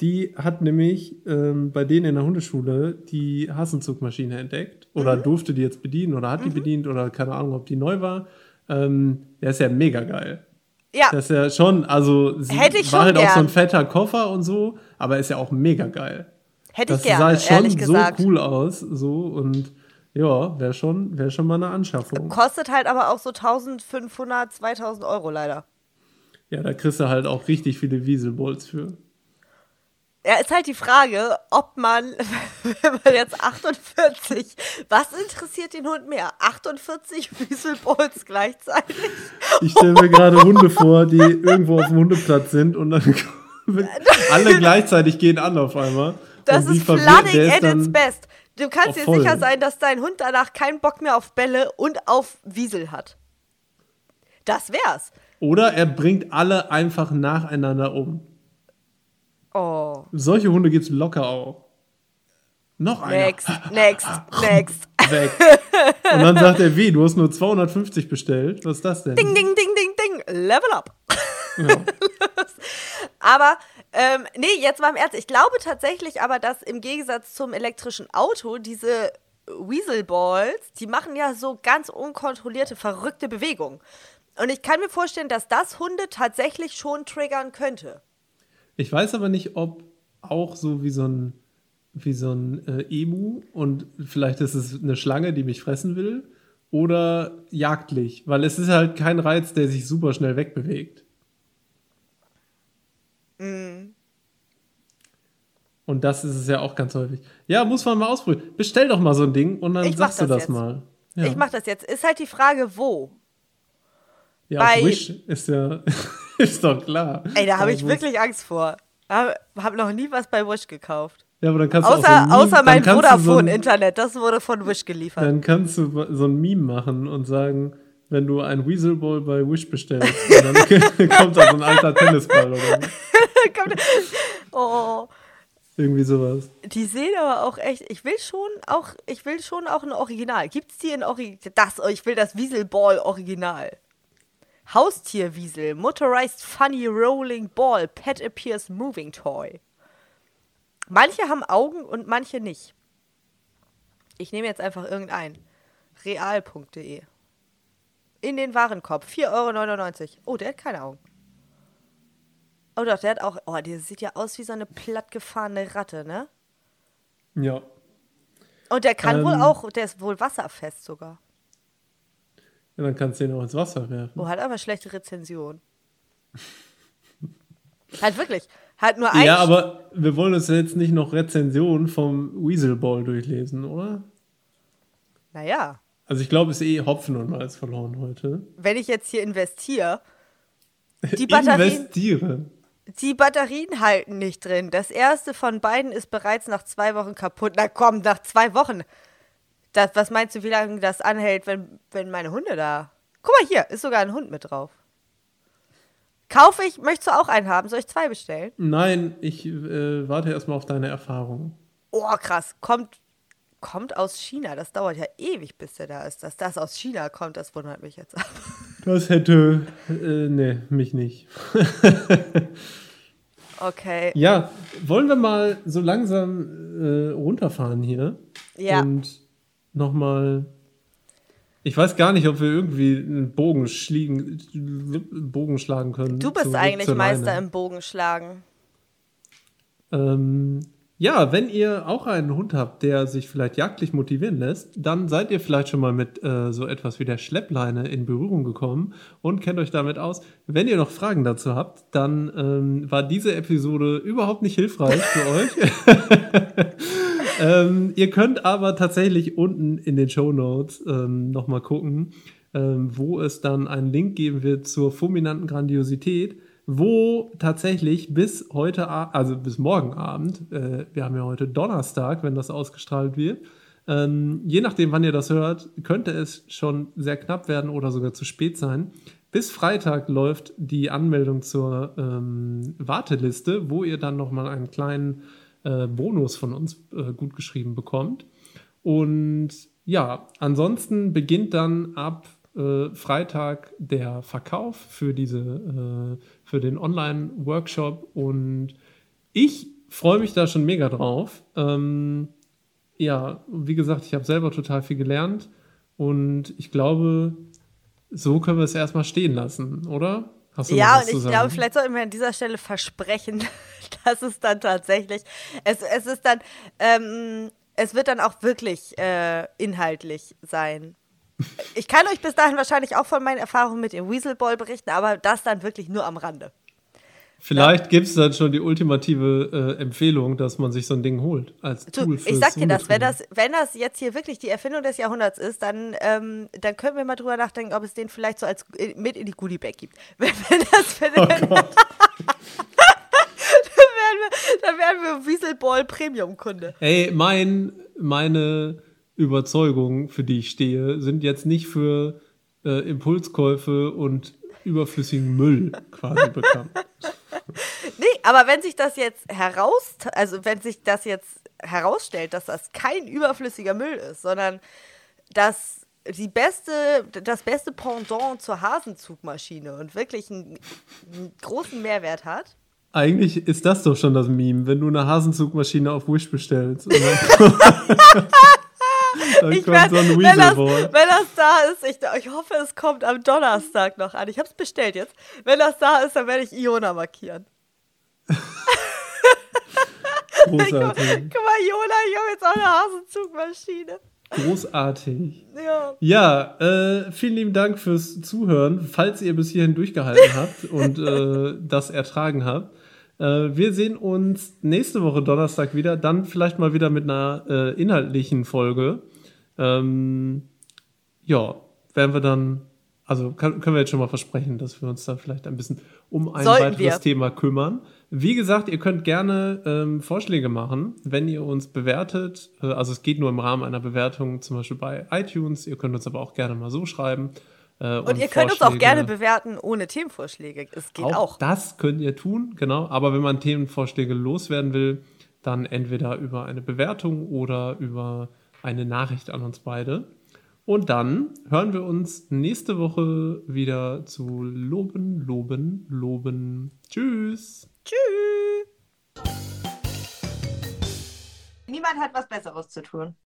die hat nämlich ähm, bei denen in der Hundeschule die Hassenzugmaschine entdeckt oder mhm. durfte die jetzt bedienen oder hat mhm. die bedient oder keine Ahnung, ob die neu war. Ähm, der ist ja mega geil. Ja. Das ist ja schon, also sie
Hätte ich
war
halt
gern. auch so ein fetter Koffer und so, aber ist ja auch mega geil.
Hätte ich gerne,
sah schon so cool aus, so und ja, wäre schon, wär schon mal eine Anschaffung.
Kostet halt aber auch so 1500, 2000 Euro leider.
Ja, da kriegst du halt auch richtig viele Wieselbolts für.
Ja, ist halt die Frage, ob man, [LAUGHS] wenn man jetzt 48, was interessiert den Hund mehr? 48 Wieselbolts gleichzeitig?
Ich stelle mir gerade Hunde vor, die irgendwo auf dem Hundeplatz sind und dann [LAUGHS] alle gleichzeitig gehen an auf einmal.
Das ist flooding at its best. Du kannst dir sicher sein, dass dein Hund danach keinen Bock mehr auf Bälle und auf Wiesel hat. Das wär's.
Oder er bringt alle einfach nacheinander um.
Oh.
Solche Hunde gibt's locker auch. Noch einer.
Next, next, next.
Weg. [LAUGHS] Und dann sagt er, wie, du hast nur 250 bestellt. Was ist das denn?
Ding, ding, ding, ding, ding. Level up. Ja. [LAUGHS] Aber ähm, nee, jetzt mal im Ernst. Ich glaube tatsächlich aber, dass im Gegensatz zum elektrischen Auto diese Weaselballs, die machen ja so ganz unkontrollierte, verrückte Bewegungen. Und ich kann mir vorstellen, dass das Hunde tatsächlich schon triggern könnte.
Ich weiß aber nicht, ob auch so wie so ein, wie so ein äh, Emu und vielleicht ist es eine Schlange, die mich fressen will oder jagdlich, weil es ist halt kein Reiz, der sich super schnell wegbewegt.
Mhm.
Und das ist es ja auch ganz häufig. Ja, muss man mal ausprobieren. Bestell doch mal so ein Ding und dann ich sagst das du das
jetzt.
mal.
Ja. Ich mach das jetzt. Ist halt die Frage, wo?
Ja, Bei Wish ist ja, [LAUGHS] ist doch klar.
Ey, da habe ich wirklich Angst vor. Hab, hab noch nie was bei Wish gekauft.
Ja, aber dann kannst
außer,
du auch so
Meme, Außer mein Vodafone-Internet, so das wurde von Wish geliefert.
Dann kannst du so ein Meme machen und sagen, wenn du ein Weaselball bei Wish bestellst, [LAUGHS] dann [LAUGHS] kommt da so ein alter Tennisball oder
oh.
Irgendwie sowas.
Die sehen aber auch echt, ich will schon auch, ich will schon auch ein Original. Gibt's die in Original? Das, ich will das Wieselball Original. Haustierwiesel, Motorized Funny Rolling Ball, Pet Appears Moving Toy. Manche haben Augen und manche nicht. Ich nehme jetzt einfach irgendein. Real.de in den Warenkorb. 4,99 Euro. Oh, der hat keine Augen. Oh doch, der hat auch. Oh, der sieht ja aus wie so eine plattgefahrene Ratte, ne?
Ja.
Und der kann ähm, wohl auch, der ist wohl wasserfest sogar.
Ja, dann kannst du ihn auch ins Wasser werfen.
Oh, hat aber schlechte Rezension. [LAUGHS] halt wirklich. Hat nur
ein. Ja, aber wir wollen uns jetzt nicht noch Rezension vom Weaselball durchlesen, oder?
Naja.
Also ich glaube, es ist eh Hopfen und Malz verloren heute.
Wenn ich jetzt hier investiere, [LAUGHS] die Batterien.
Investiere.
Die Batterien halten nicht drin. Das erste von beiden ist bereits nach zwei Wochen kaputt. Na komm, nach zwei Wochen. Das, was meinst du, wie lange das anhält, wenn, wenn meine Hunde da. Guck mal hier, ist sogar ein Hund mit drauf. Kaufe ich, möchtest du auch einen haben? Soll ich zwei bestellen?
Nein, ich äh, warte erstmal auf deine Erfahrung.
Oh, krass. Kommt, kommt aus China. Das dauert ja ewig, bis der da ist. Dass das aus China kommt, das wundert mich jetzt ab. [LAUGHS]
Das hätte, äh, nee, mich nicht. [LAUGHS]
okay.
Ja, wollen wir mal so langsam äh, runterfahren hier?
Ja.
Und nochmal ich weiß gar nicht, ob wir irgendwie einen Bogen, schliegen, Bogen schlagen können.
Du bist eigentlich Meister im Bogenschlagen.
Ähm, ja, wenn ihr auch einen Hund habt, der sich vielleicht jagdlich motivieren lässt, dann seid ihr vielleicht schon mal mit äh, so etwas wie der Schleppleine in Berührung gekommen und kennt euch damit aus. Wenn ihr noch Fragen dazu habt, dann ähm, war diese Episode überhaupt nicht hilfreich für [LAUGHS] euch. [LAUGHS] ähm, ihr könnt aber tatsächlich unten in den Show Notes ähm, nochmal gucken, ähm, wo es dann einen Link geben wird zur fulminanten Grandiosität, wo tatsächlich bis heute, also bis morgen Abend, äh, wir haben ja heute Donnerstag, wenn das ausgestrahlt wird, ähm, je nachdem, wann ihr das hört, könnte es schon sehr knapp werden oder sogar zu spät sein. Bis Freitag läuft die Anmeldung zur ähm, Warteliste, wo ihr dann nochmal einen kleinen äh, Bonus von uns äh, gut geschrieben bekommt. Und ja, ansonsten beginnt dann ab äh, Freitag der Verkauf für, diese, äh, für den Online-Workshop und ich freue mich da schon mega drauf. Ähm, ja, wie gesagt, ich habe selber total viel gelernt und ich glaube, so können wir es erstmal stehen lassen, oder?
ja, und ich glaube, vielleicht sollten wir an dieser Stelle versprechen, [LAUGHS] [LAUGHS] dass es dann tatsächlich, es, es ist dann, ähm, es wird dann auch wirklich äh, inhaltlich sein. Ich kann euch bis dahin wahrscheinlich auch von meinen Erfahrungen mit dem Weaselball berichten, aber das dann wirklich nur am Rande.
Vielleicht gibt es dann schon die ultimative äh, Empfehlung, dass man sich so ein Ding holt als Tool
fürs Ich sag dir das wenn, das, wenn das jetzt hier wirklich die Erfindung des Jahrhunderts ist, dann, ähm, dann können wir mal drüber nachdenken, ob es den vielleicht so als äh, mit in die Goodie Bag gibt. [LAUGHS] Wenn, wenn das, wenn, oh [LAUGHS] wir, dann werden wir Weaselball Premium Kunde.
Ey, mein, meine Überzeugungen, für die ich stehe, sind jetzt nicht für äh, Impulskäufe und überflüssigen Müll quasi bekannt. [LAUGHS]
nee, aber wenn sich das jetzt heraus, also wenn sich das jetzt herausstellt, dass das kein überflüssiger Müll ist, sondern dass die beste, das beste Pendant zur Hasenzugmaschine und wirklich einen, einen großen Mehrwert hat.
Eigentlich ist das doch schon das Meme, wenn du eine Hasenzugmaschine auf Wish bestellst. [LAUGHS]
Dann ich werd, so ein wenn, das, wenn das da ist, ich, ich hoffe, es kommt am Donnerstag noch an. Ich habe es bestellt jetzt. Wenn das da ist, dann werde ich Iona markieren.
Großartig.
guck, [LAUGHS] guck, mal, Iona, ich habe jetzt auch eine Hasenzugmaschine.
Großartig.
Ja,
ja äh, vielen lieben Dank fürs Zuhören, falls ihr bis hierhin durchgehalten habt und äh, das ertragen habt. Äh, wir sehen uns nächste Woche Donnerstag wieder, dann vielleicht mal wieder mit einer äh, inhaltlichen Folge. Ähm, ja, werden wir dann, also kann, können wir jetzt schon mal versprechen, dass wir uns da vielleicht ein bisschen um ein Sollten weiteres wir. Thema kümmern. Wie gesagt, ihr könnt gerne ähm, Vorschläge machen, wenn ihr uns bewertet. Äh, also es geht nur im Rahmen einer Bewertung, zum Beispiel bei iTunes. Ihr könnt uns aber auch gerne mal so schreiben.
Äh, und, und, ihr könnt uns auch gerne bewerten ohne Themenvorschläge. Es geht auch, auch.
Das könnt ihr tun, genau. Aber wenn man Themenvorschläge loswerden will, dann entweder über eine Bewertung oder über eine Nachricht an uns beide. Und dann hören wir uns nächste Woche wieder zu Loben, Loben, Loben. Tschüss.
Tschüss.
Niemand hat was Besseres zu tun.